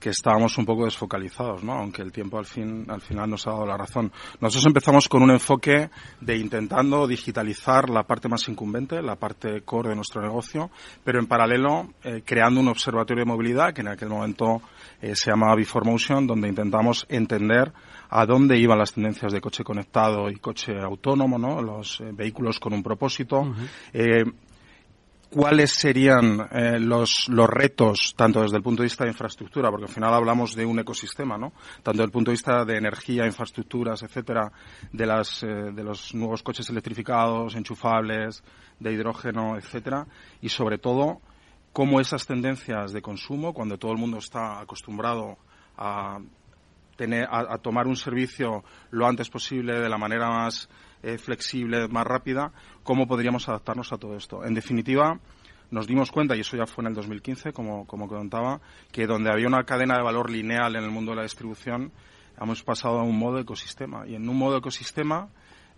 N: que estábamos un poco desfocalizados, ¿no? Aunque el tiempo al fin, al final nos ha dado la razón. Nosotros empezamos con un enfoque de intentando digitalizar la parte más incumbente, la parte core de nuestro negocio, pero en paralelo eh, creando un observatorio de movilidad que en aquel momento eh, se llamaba Before Motion, donde intentamos entender a dónde iban las tendencias de coche conectado y coche autónomo, ¿no? Los eh, vehículos con un propósito. Uh -huh. Cuáles serían eh, los, los retos, tanto desde el punto de vista de infraestructura, porque al final hablamos de un ecosistema, ¿no? Tanto desde el punto de vista de energía, infraestructuras, etcétera, de, las, eh, de los nuevos coches electrificados, enchufables, de hidrógeno, etcétera, y sobre todo, cómo esas tendencias de consumo, cuando todo el mundo está acostumbrado a tener, a tomar un servicio lo antes posible de la manera más eh, flexible, más rápida, cómo podríamos adaptarnos a todo esto. En definitiva, nos dimos cuenta, y eso ya fue en el 2015, como, como comentaba, que donde había una cadena de valor lineal en el mundo de la distribución, hemos pasado a un modo ecosistema. Y en un modo ecosistema,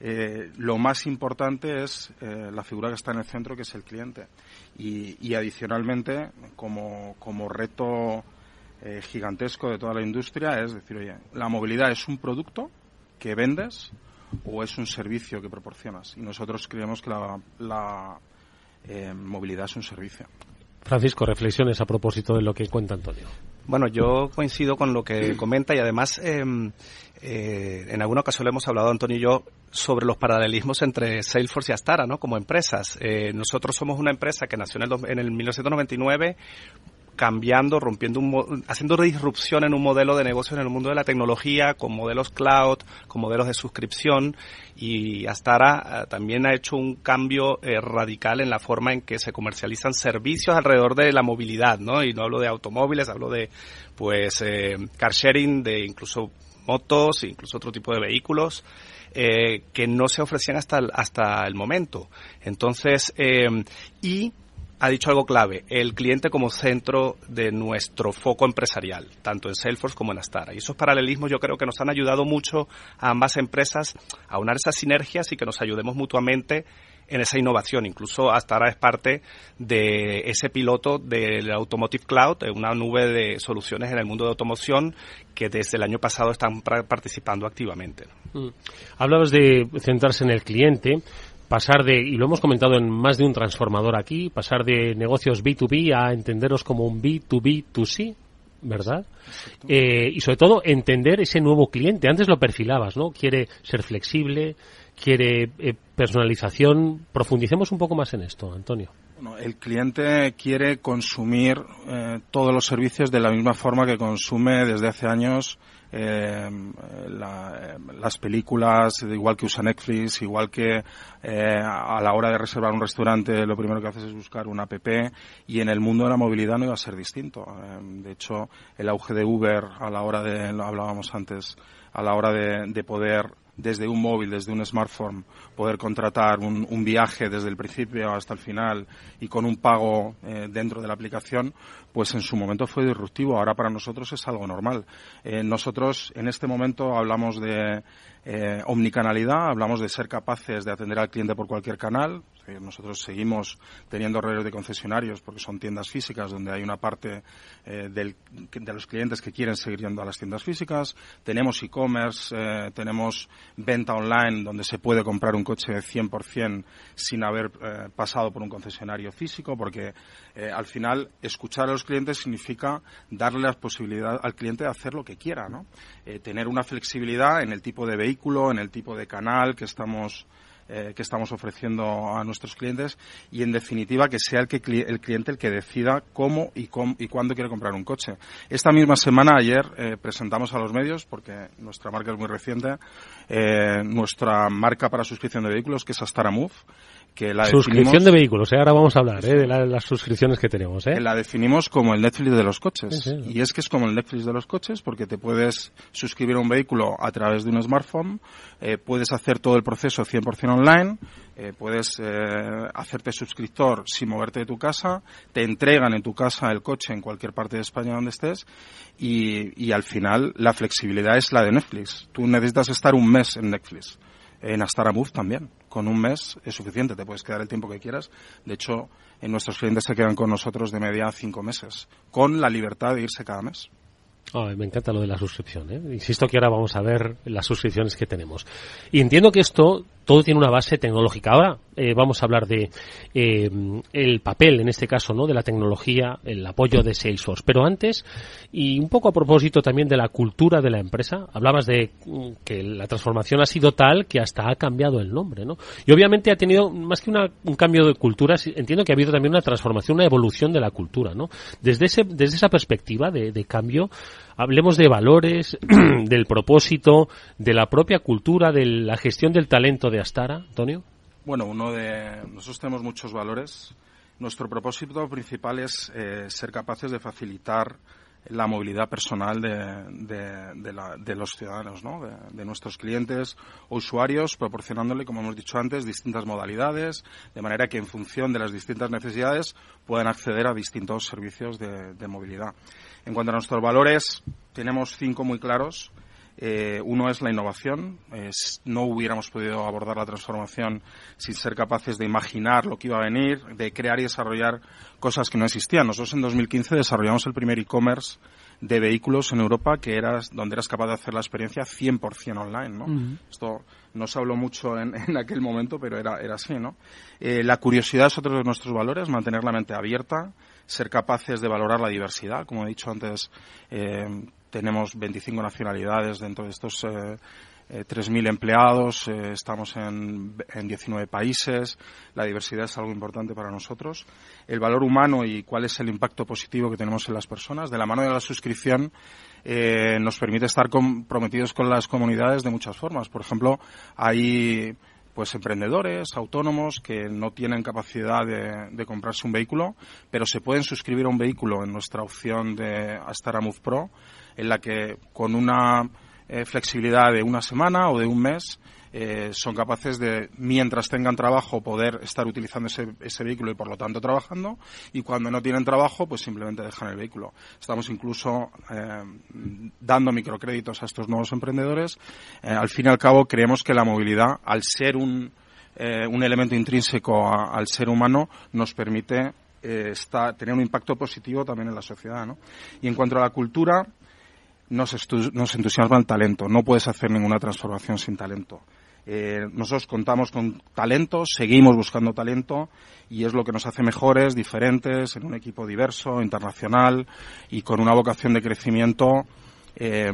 N: eh, lo más importante es eh, la figura que está en el centro, que es el cliente. Y, y adicionalmente, como, como reto eh, gigantesco de toda la industria, es decir, oye, la movilidad es un producto que vendes, o es un servicio que proporcionas. Y nosotros creemos que la, la eh, movilidad es un servicio.
I: Francisco, reflexiones a propósito de lo que cuenta Antonio.
M: Bueno, yo coincido con lo que comenta y además eh, eh, en alguna ocasión hemos hablado Antonio y yo sobre los paralelismos entre Salesforce y Astara, ¿no? Como empresas. Eh, nosotros somos una empresa que nació en el, en el 1999 cambiando, rompiendo, un, haciendo disrupción en un modelo de negocio en el mundo de la tecnología, con modelos cloud, con modelos de suscripción, y hasta ahora uh, también ha hecho un cambio eh, radical en la forma en que se comercializan servicios alrededor de la movilidad, ¿no? Y no hablo de automóviles, hablo de, pues, eh, car sharing, de incluso motos, incluso otro tipo de vehículos. Eh, que no se ofrecían hasta el, hasta el momento. Entonces, eh, y ha dicho algo clave, el cliente como centro de nuestro foco empresarial, tanto en Salesforce como en Astara. Y esos paralelismos yo creo que nos han ayudado mucho a ambas empresas a unar esas sinergias y que nos ayudemos mutuamente en esa innovación. Incluso Astara es parte de ese piloto del Automotive Cloud, una nube de soluciones en el mundo de automoción que desde el año pasado están participando activamente.
I: Mm. Hablabas de centrarse en el cliente pasar de, y lo hemos comentado en más de un transformador aquí, pasar de negocios B2B a entenderos como un B2B2C, ¿verdad? Eh, y sobre todo entender ese nuevo cliente. Antes lo perfilabas, ¿no? Quiere ser flexible, quiere eh, personalización. Profundicemos un poco más en esto, Antonio.
N: Bueno, el cliente quiere consumir eh, todos los servicios de la misma forma que consume desde hace años eh, la, las películas, igual que usa Netflix, igual que eh, a la hora de reservar un restaurante lo primero que haces es buscar una app y en el mundo de la movilidad no iba a ser distinto. Eh, de hecho, el auge de Uber a la hora de, lo hablábamos antes, a la hora de, de poder desde un móvil, desde un smartphone, poder contratar un, un viaje desde el principio hasta el final y con un pago eh, dentro de la aplicación, pues en su momento fue disruptivo. Ahora para nosotros es algo normal. Eh, nosotros en este momento hablamos de eh, omnicanalidad, hablamos de ser capaces de atender al cliente por cualquier canal. Nosotros seguimos teniendo redes de concesionarios porque son tiendas físicas donde hay una parte eh, del, de los clientes que quieren seguir yendo a las tiendas físicas. Tenemos e-commerce, eh, tenemos venta online donde se puede comprar un coche 100% sin haber pasado por un concesionario físico porque al final escuchar a los clientes significa darle la posibilidad al cliente de hacer lo que quiera, ¿no? Tener una flexibilidad en el tipo de vehículo, en el tipo de canal que estamos eh, que estamos ofreciendo a nuestros clientes y en definitiva que sea el, que, el cliente el que decida cómo y, cómo y cuándo quiere comprar un coche. Esta misma semana, ayer, eh, presentamos a los medios, porque nuestra marca es muy reciente, eh, nuestra marca para suscripción de vehículos, que es Astara Move, que la
I: suscripción de vehículos, ¿eh? ahora vamos a hablar ¿eh? de la, las suscripciones que tenemos. ¿eh?
N: Que la definimos como el Netflix de los coches.
I: Sí, sí.
N: Y es que es como el Netflix de los coches porque te puedes suscribir a un vehículo a través de un smartphone, eh, puedes hacer todo el proceso 100% online, eh, puedes eh, hacerte suscriptor sin moverte de tu casa, te entregan en tu casa el coche en cualquier parte de España donde estés y, y al final la flexibilidad es la de Netflix. Tú necesitas estar un mes en Netflix en Astara Move también. Con un mes es suficiente, te puedes quedar el tiempo que quieras. De hecho, en nuestros clientes se quedan con nosotros de media cinco meses, con la libertad de irse cada mes.
I: Me encanta lo de la suscripción. ¿eh? Insisto que ahora vamos a ver las suscripciones que tenemos. Y entiendo que esto todo tiene una base tecnológica. Ahora eh, vamos a hablar de eh, el papel, en este caso, no, de la tecnología, el apoyo de Salesforce. Pero antes, y un poco a propósito también de la cultura de la empresa, hablabas de mm, que la transformación ha sido tal que hasta ha cambiado el nombre, ¿no? Y obviamente ha tenido más que una, un cambio de cultura, entiendo que ha habido también una transformación, una evolución de la cultura, ¿no? Desde ese, desde esa perspectiva de cambio, hablemos de valores, (clears throat) del propósito, de la propia cultura, de la gestión del talento Antonio.
N: Bueno, uno de nosotros tenemos muchos valores. Nuestro propósito principal es eh, ser capaces de facilitar la movilidad personal de, de, los ciudadanos, ¿no? de, nuestros clientes o usuarios, proporcionándole, como hemos dicho antes, distintas modalidades, de manera que en función de las distintas necesidades puedan acceder a distintos servicios de, movilidad. En cuanto a nuestros valores, tenemos cinco muy claros. Eh, uno es la innovación. Es, no hubiéramos podido abordar la transformación sin ser capaces de imaginar lo que iba a venir, de crear y desarrollar cosas que no existían. Nosotros en 2015 desarrollamos el primer e-commerce de vehículos en Europa que eras donde eras capaz de hacer la experiencia 100% online, ¿no? Uh -huh. Esto no se habló mucho en, (laughs) en, aquel momento, pero era, era así, ¿no? Eh, la curiosidad es otro de nuestros valores, mantener la mente abierta, ser capaces de valorar la diversidad, como he dicho antes, eh, tenemos 25 nacionalidades dentro de estos eh, eh, 3.000 empleados, eh, estamos en, en 19 países, la diversidad es algo importante para nosotros. El valor humano y cuál es el impacto positivo que tenemos en las personas. De la mano de la suscripción eh, nos permite estar comprometidos con las comunidades de muchas formas. Por ejemplo, hay pues emprendedores, autónomos que no tienen capacidad de, de, comprarse un vehículo, pero se pueden suscribir a un vehículo en nuestra opción de Astara Move Pro, en la que con una eh, flexibilidad de una semana o de un mes eh, son capaces de, mientras tengan trabajo, poder estar utilizando ese, vehículo y por lo tanto trabajando, y cuando no tienen trabajo, pues simplemente dejan el vehículo. Estamos incluso eh, dando microcréditos a estos nuevos emprendedores. Al fin y al cabo, creemos que la movilidad, al ser un, un elemento intrínseco a, al ser humano, nos permite está, tener un impacto positivo también en la sociedad. ¿no? Y en cuanto a la cultura, nos, nos entusiasma el talento. No puedes hacer ninguna transformación sin talento. Eh, nosotros contamos con talento, seguimos buscando talento y es lo que nos hace mejores, diferentes, en un equipo diverso, internacional y con una vocación de crecimiento eh,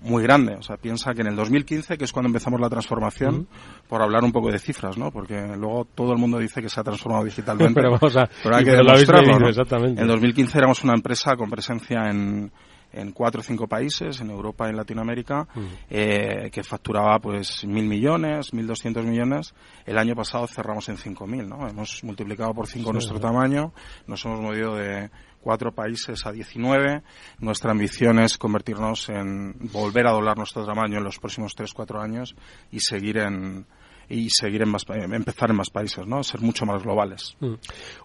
N: muy grande. O sea, piensa que en el 2015, que es cuando empezamos la transformación, uh -huh. por hablar un poco de cifras, ¿no? Porque luego todo el mundo dice que se ha transformado digitalmente. (laughs)
I: pero vamos a,
N: pero hay que
I: pero
N: demostrarlo,
I: vivido,
N: ¿no?
I: exactamente.
N: En 2015 éramos una empresa con presencia en en cuatro o cinco países, en Europa y en Latinoamérica, eh, que facturaba pues mil millones, mil doscientos millones. El año pasado cerramos en cinco mil, ¿no? Hemos multiplicado por cinco nuestro tamaño, nos hemos movido de cuatro países a 19. Nuestra ambición es convertirnos en volver a doblar nuestro tamaño en los próximos tres, cuatro años y seguir en, y seguir en más, empezar en más países, ¿no? Ser mucho más globales.
I: Mm.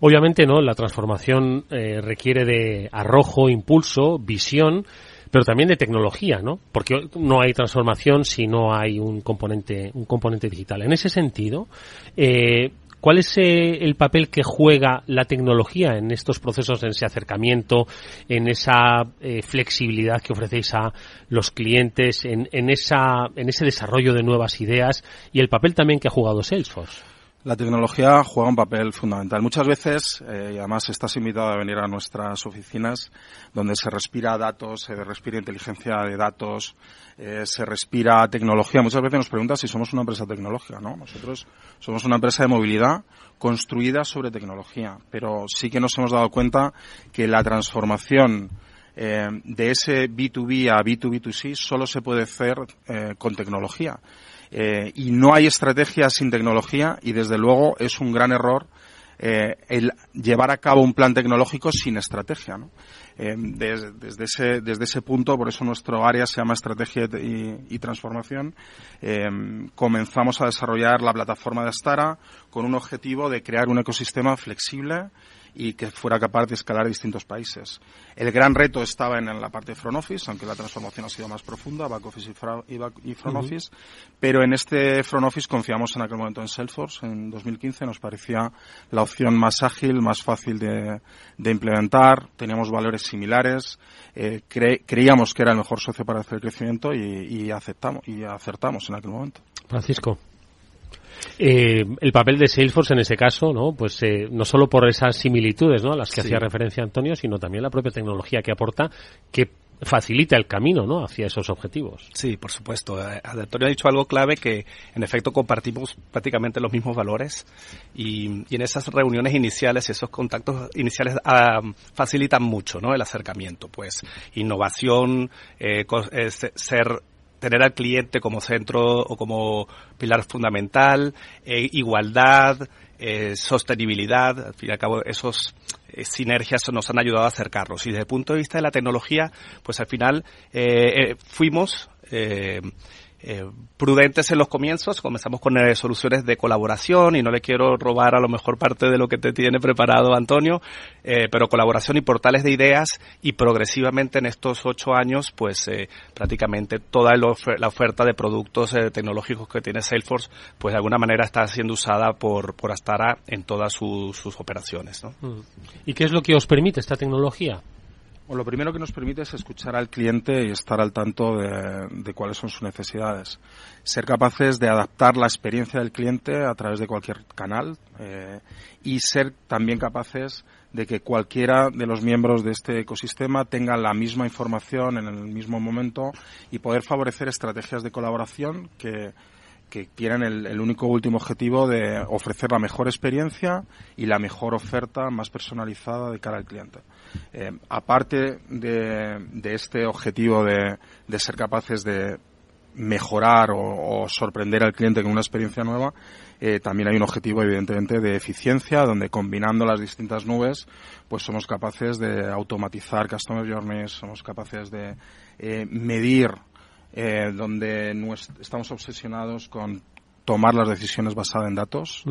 I: Obviamente, ¿no? La transformación eh, requiere de arrojo, impulso, visión, pero también de tecnología, ¿no? Porque no hay transformación si no hay un componente, un componente digital. En ese sentido, eh, ¿Cuál es eh, el papel que juega la tecnología en estos procesos, en ese acercamiento, en esa eh, flexibilidad que ofrecéis a los clientes, en, en, esa, en ese desarrollo de nuevas ideas y el papel también que ha jugado Salesforce?
N: La tecnología juega un papel fundamental. Muchas veces, eh, y además estás invitado a venir a nuestras oficinas, donde se respira datos, se respira inteligencia de datos, eh, se respira tecnología. Muchas veces nos preguntan si somos una empresa tecnológica, ¿no? Nosotros somos una empresa de movilidad construida sobre tecnología, pero sí que nos hemos dado cuenta que la transformación eh, de ese B2B a B2B2C solo se puede hacer eh, con tecnología. Eh, y no hay estrategia sin tecnología y desde luego es un gran error eh, el llevar a cabo un plan tecnológico sin estrategia. Eh, desde, ese, desde ese punto, por eso nuestro área se llama Estrategia y, Transformación, comenzamos a desarrollar la plataforma de Astara con un objetivo de crear un ecosistema flexible y que fuera capaz de escalar a distintos países. El gran reto estaba en, la parte de front office, aunque la transformación ha sido más profunda, back office y, front office, pero en este front office confiamos en aquel momento en Salesforce, en 2015 nos parecía la opción más ágil, más fácil de, implementar, teníamos valores similares, eh, creíamos que era el mejor socio para hacer el crecimiento y, aceptamos, y acertamos en aquel momento.
I: Francisco. Eh, el papel de Salesforce en ese caso, ¿no? Pues eh, no solo por esas similitudes, ¿no? A las que hacía referencia Antonio, sino también la propia tecnología que aporta, que facilita el camino, ¿no? Hacia esos objetivos.
M: Sí, por supuesto. Eh, Antonio ha dicho algo clave que, en efecto, compartimos prácticamente los mismos valores y, en esas reuniones iniciales, esos contactos iniciales ah, facilitan mucho, ¿no? El acercamiento, pues innovación, eh, ser tener al cliente como centro o como pilar fundamental, eh, igualdad, eh, sostenibilidad, al fin y al cabo esos eh, sinergias nos han ayudado a acercarnos. Y desde el punto de vista de la tecnología, pues al final fuimos eh, prudentes en los comienzos, comenzamos con eh, soluciones de colaboración y no le quiero robar a lo mejor parte de lo que te tiene preparado Antonio, eh, pero colaboración y portales de ideas y progresivamente en estos ocho años pues prácticamente toda la oferta de productos tecnológicos que tiene Salesforce pues de alguna manera está siendo usada por, por Astara en todas sus, sus operaciones. ¿no?
I: Mm. ¿Y qué es lo que os permite esta tecnología?
N: Lo primero que nos permite es escuchar al cliente y estar al tanto de, cuáles son sus necesidades. Ser capaces de adaptar la experiencia del cliente a través de cualquier canal eh, y ser también capaces de que cualquiera de los miembros de este ecosistema tenga la misma información en el mismo momento y poder favorecer estrategias de colaboración que, que tienen el, único último objetivo de ofrecer la mejor experiencia y la mejor oferta más personalizada de cara al cliente. Eh, aparte de, este objetivo de, ser capaces de mejorar o, sorprender al cliente con una experiencia nueva, eh, también hay un objetivo evidentemente de eficiencia, donde combinando las distintas nubes, pues somos capaces de automatizar customer journeys, somos capaces de eh, medir eh, donde estamos obsesionados con tomar las decisiones basadas en datos.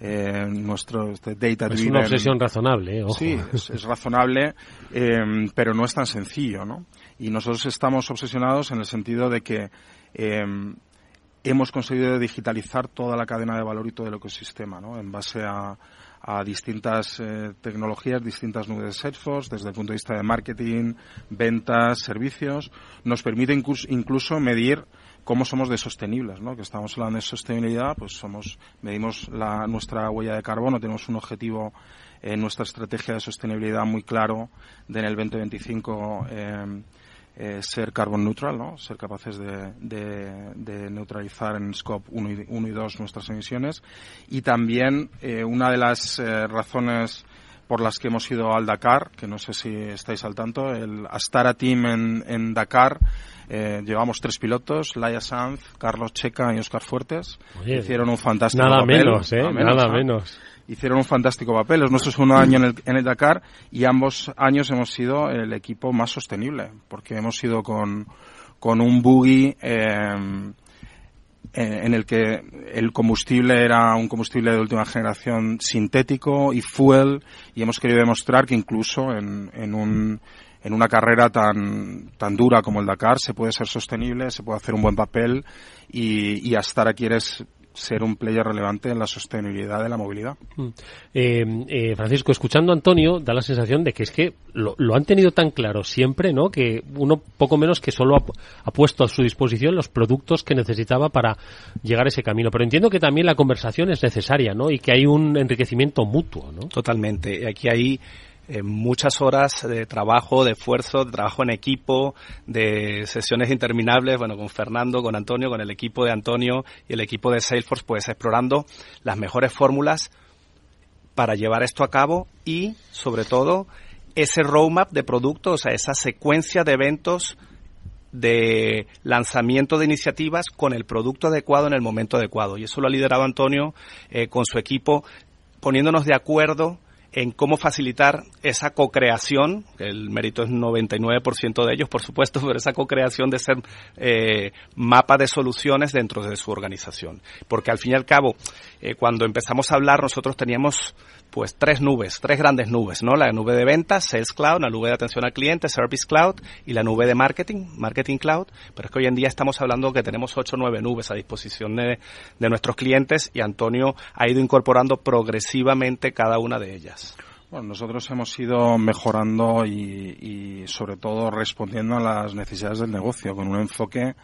N: eh, nuestro este data
I: Es una obsesión razonable, eh,
N: Sí, es, razonable, eh, pero no es tan sencillo, ¿no? Y nosotros estamos obsesionados en el sentido de que eh, hemos conseguido digitalizar toda la cadena de valor y todo el ecosistema, ¿no? En base a, a distintas eh, tecnologías, distintas nubes de Salesforce, desde el punto de vista de marketing, ventas, servicios, nos permite incluso, medir cómo somos de sostenibles, ¿no? Que estamos hablando de sostenibilidad, pues somos, medimos la, nuestra huella de carbono, tenemos un objetivo en nuestra estrategia de sostenibilidad muy claro de en el 2025 eh, eh, ser carbon neutral, ¿no? ser capaces de, de, neutralizar en scope 1 y, 2 nuestras emisiones. Y también eh, una de las eh, razones por las que hemos ido al Dakar, que no sé si estáis al tanto, el Astara Team en, en Dakar. Eh, llevamos tres pilotos, Laia Sanz, Carlos Checa y Oscar Fuertes.
I: Oye,
N: Hicieron un fantástico
I: nada
N: papel.
I: menos, ¿eh? Nada
N: ¿no?
I: menos.
N: Hicieron un fantástico papel. Es nuestro segundo año en el, en el Dakar y ambos años hemos sido el equipo más sostenible, porque hemos ido con, con un buggy eh, eh, en el que el combustible era un combustible de última generación sintético y fuel y hemos querido demostrar que incluso en, en un en una carrera tan tan dura como el Dakar se puede ser sostenible, se puede hacer un buen papel y, y hasta ahora quieres ser un player relevante en la sostenibilidad de la movilidad.
I: Mm. Eh, eh, Francisco, escuchando a Antonio, da la sensación de que es que lo, lo han tenido tan claro siempre, ¿no? Que uno poco menos que solo ha, ha, puesto a su disposición los productos que necesitaba para llegar a ese camino. Pero entiendo que también la conversación es necesaria, ¿no? Y que hay un enriquecimiento mutuo, ¿no?
M: Totalmente. Aquí hay eh, muchas horas de trabajo, de esfuerzo, de trabajo en equipo, de sesiones interminables, bueno, con Fernando, con Antonio, con el equipo de Antonio y el equipo de Salesforce, pues explorando las mejores fórmulas para llevar esto a cabo y, sobre todo, ese roadmap de productos, o sea, esa secuencia de eventos de lanzamiento de iniciativas con el producto adecuado en el momento adecuado. Y eso lo ha liderado Antonio eh, con su equipo, poniéndonos de acuerdo en cómo facilitar esa co-creación, el mérito es 99% de ellos, por supuesto, (laughs) pero esa co-creación de ser eh, mapa de soluciones dentro de su organización. Porque al fin y al cabo, eh, cuando empezamos a hablar, nosotros teníamos pues tres nubes, tres grandes nubes, ¿no? La nube de ventas, Sales Cloud, la nube de atención al cliente, Service Cloud y la nube de marketing, Marketing Cloud. Pero es que hoy en día estamos hablando que tenemos ocho o nueve nubes a disposición de, de nuestros clientes y Antonio ha ido incorporando progresivamente cada una de ellas.
N: Bueno, nosotros hemos ido mejorando y, y, sobre todo respondiendo a las necesidades del negocio con un enfoque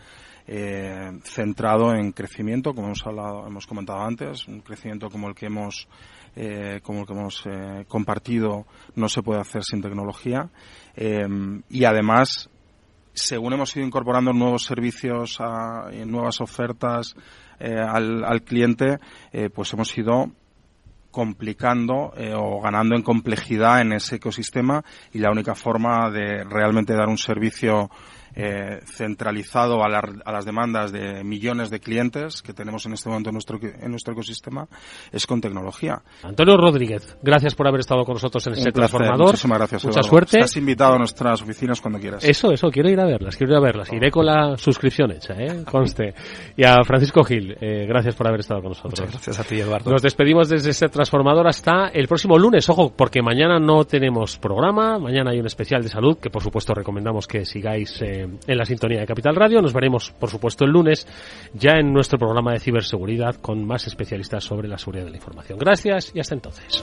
N: eh, centrado en crecimiento, como hemos hablado, hemos comentado antes, un crecimiento como el que hemos eh, como el que hemos eh, compartido no se puede hacer sin tecnología. Eh, y además según hemos ido incorporando nuevos servicios a, y nuevas ofertas al, al, cliente pues hemos ido complicando eh, o ganando en complejidad en ese ecosistema y la única forma de realmente dar un servicio eh, centralizado a, la, a, las demandas de millones de clientes que tenemos en este momento en nuestro, en nuestro ecosistema es con tecnología.
I: Antonio Rodríguez, gracias por haber estado con nosotros en este transformador.
N: Muchísimas gracias.
I: Mucha
N: Eduardo.
I: suerte.
N: Estás invitado a nuestras oficinas cuando quieras.
I: Eso, eso, quiero ir a verlas, quiero ir a verlas. Iré con la suscripción hecha, ¿eh? (laughs) conste. Y a Francisco Gil, eh, gracias por haber estado con nosotros.
M: Muchas gracias a ti, Eduardo.
I: Nos despedimos desde este transformador hasta el próximo lunes. Ojo, porque mañana no tenemos programa, mañana hay un especial de salud que por supuesto recomendamos que sigáis eh, en la sintonía de Capital Radio. Nos veremos, por supuesto, el lunes ya en nuestro programa de ciberseguridad con más especialistas sobre la seguridad de la información. Gracias y hasta entonces.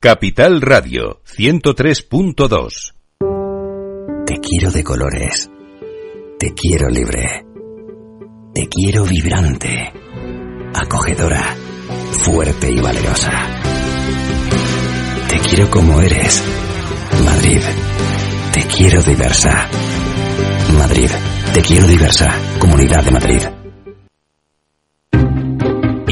B: Capital Radio 103.2
O: Te quiero de colores. Te quiero libre. Te quiero vibrante. Acogedora. Fuerte y valerosa. Te quiero como eres. Madrid. Te quiero diversa. Madrid. Te quiero diversa. Comunidad de Madrid.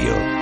B: Radio.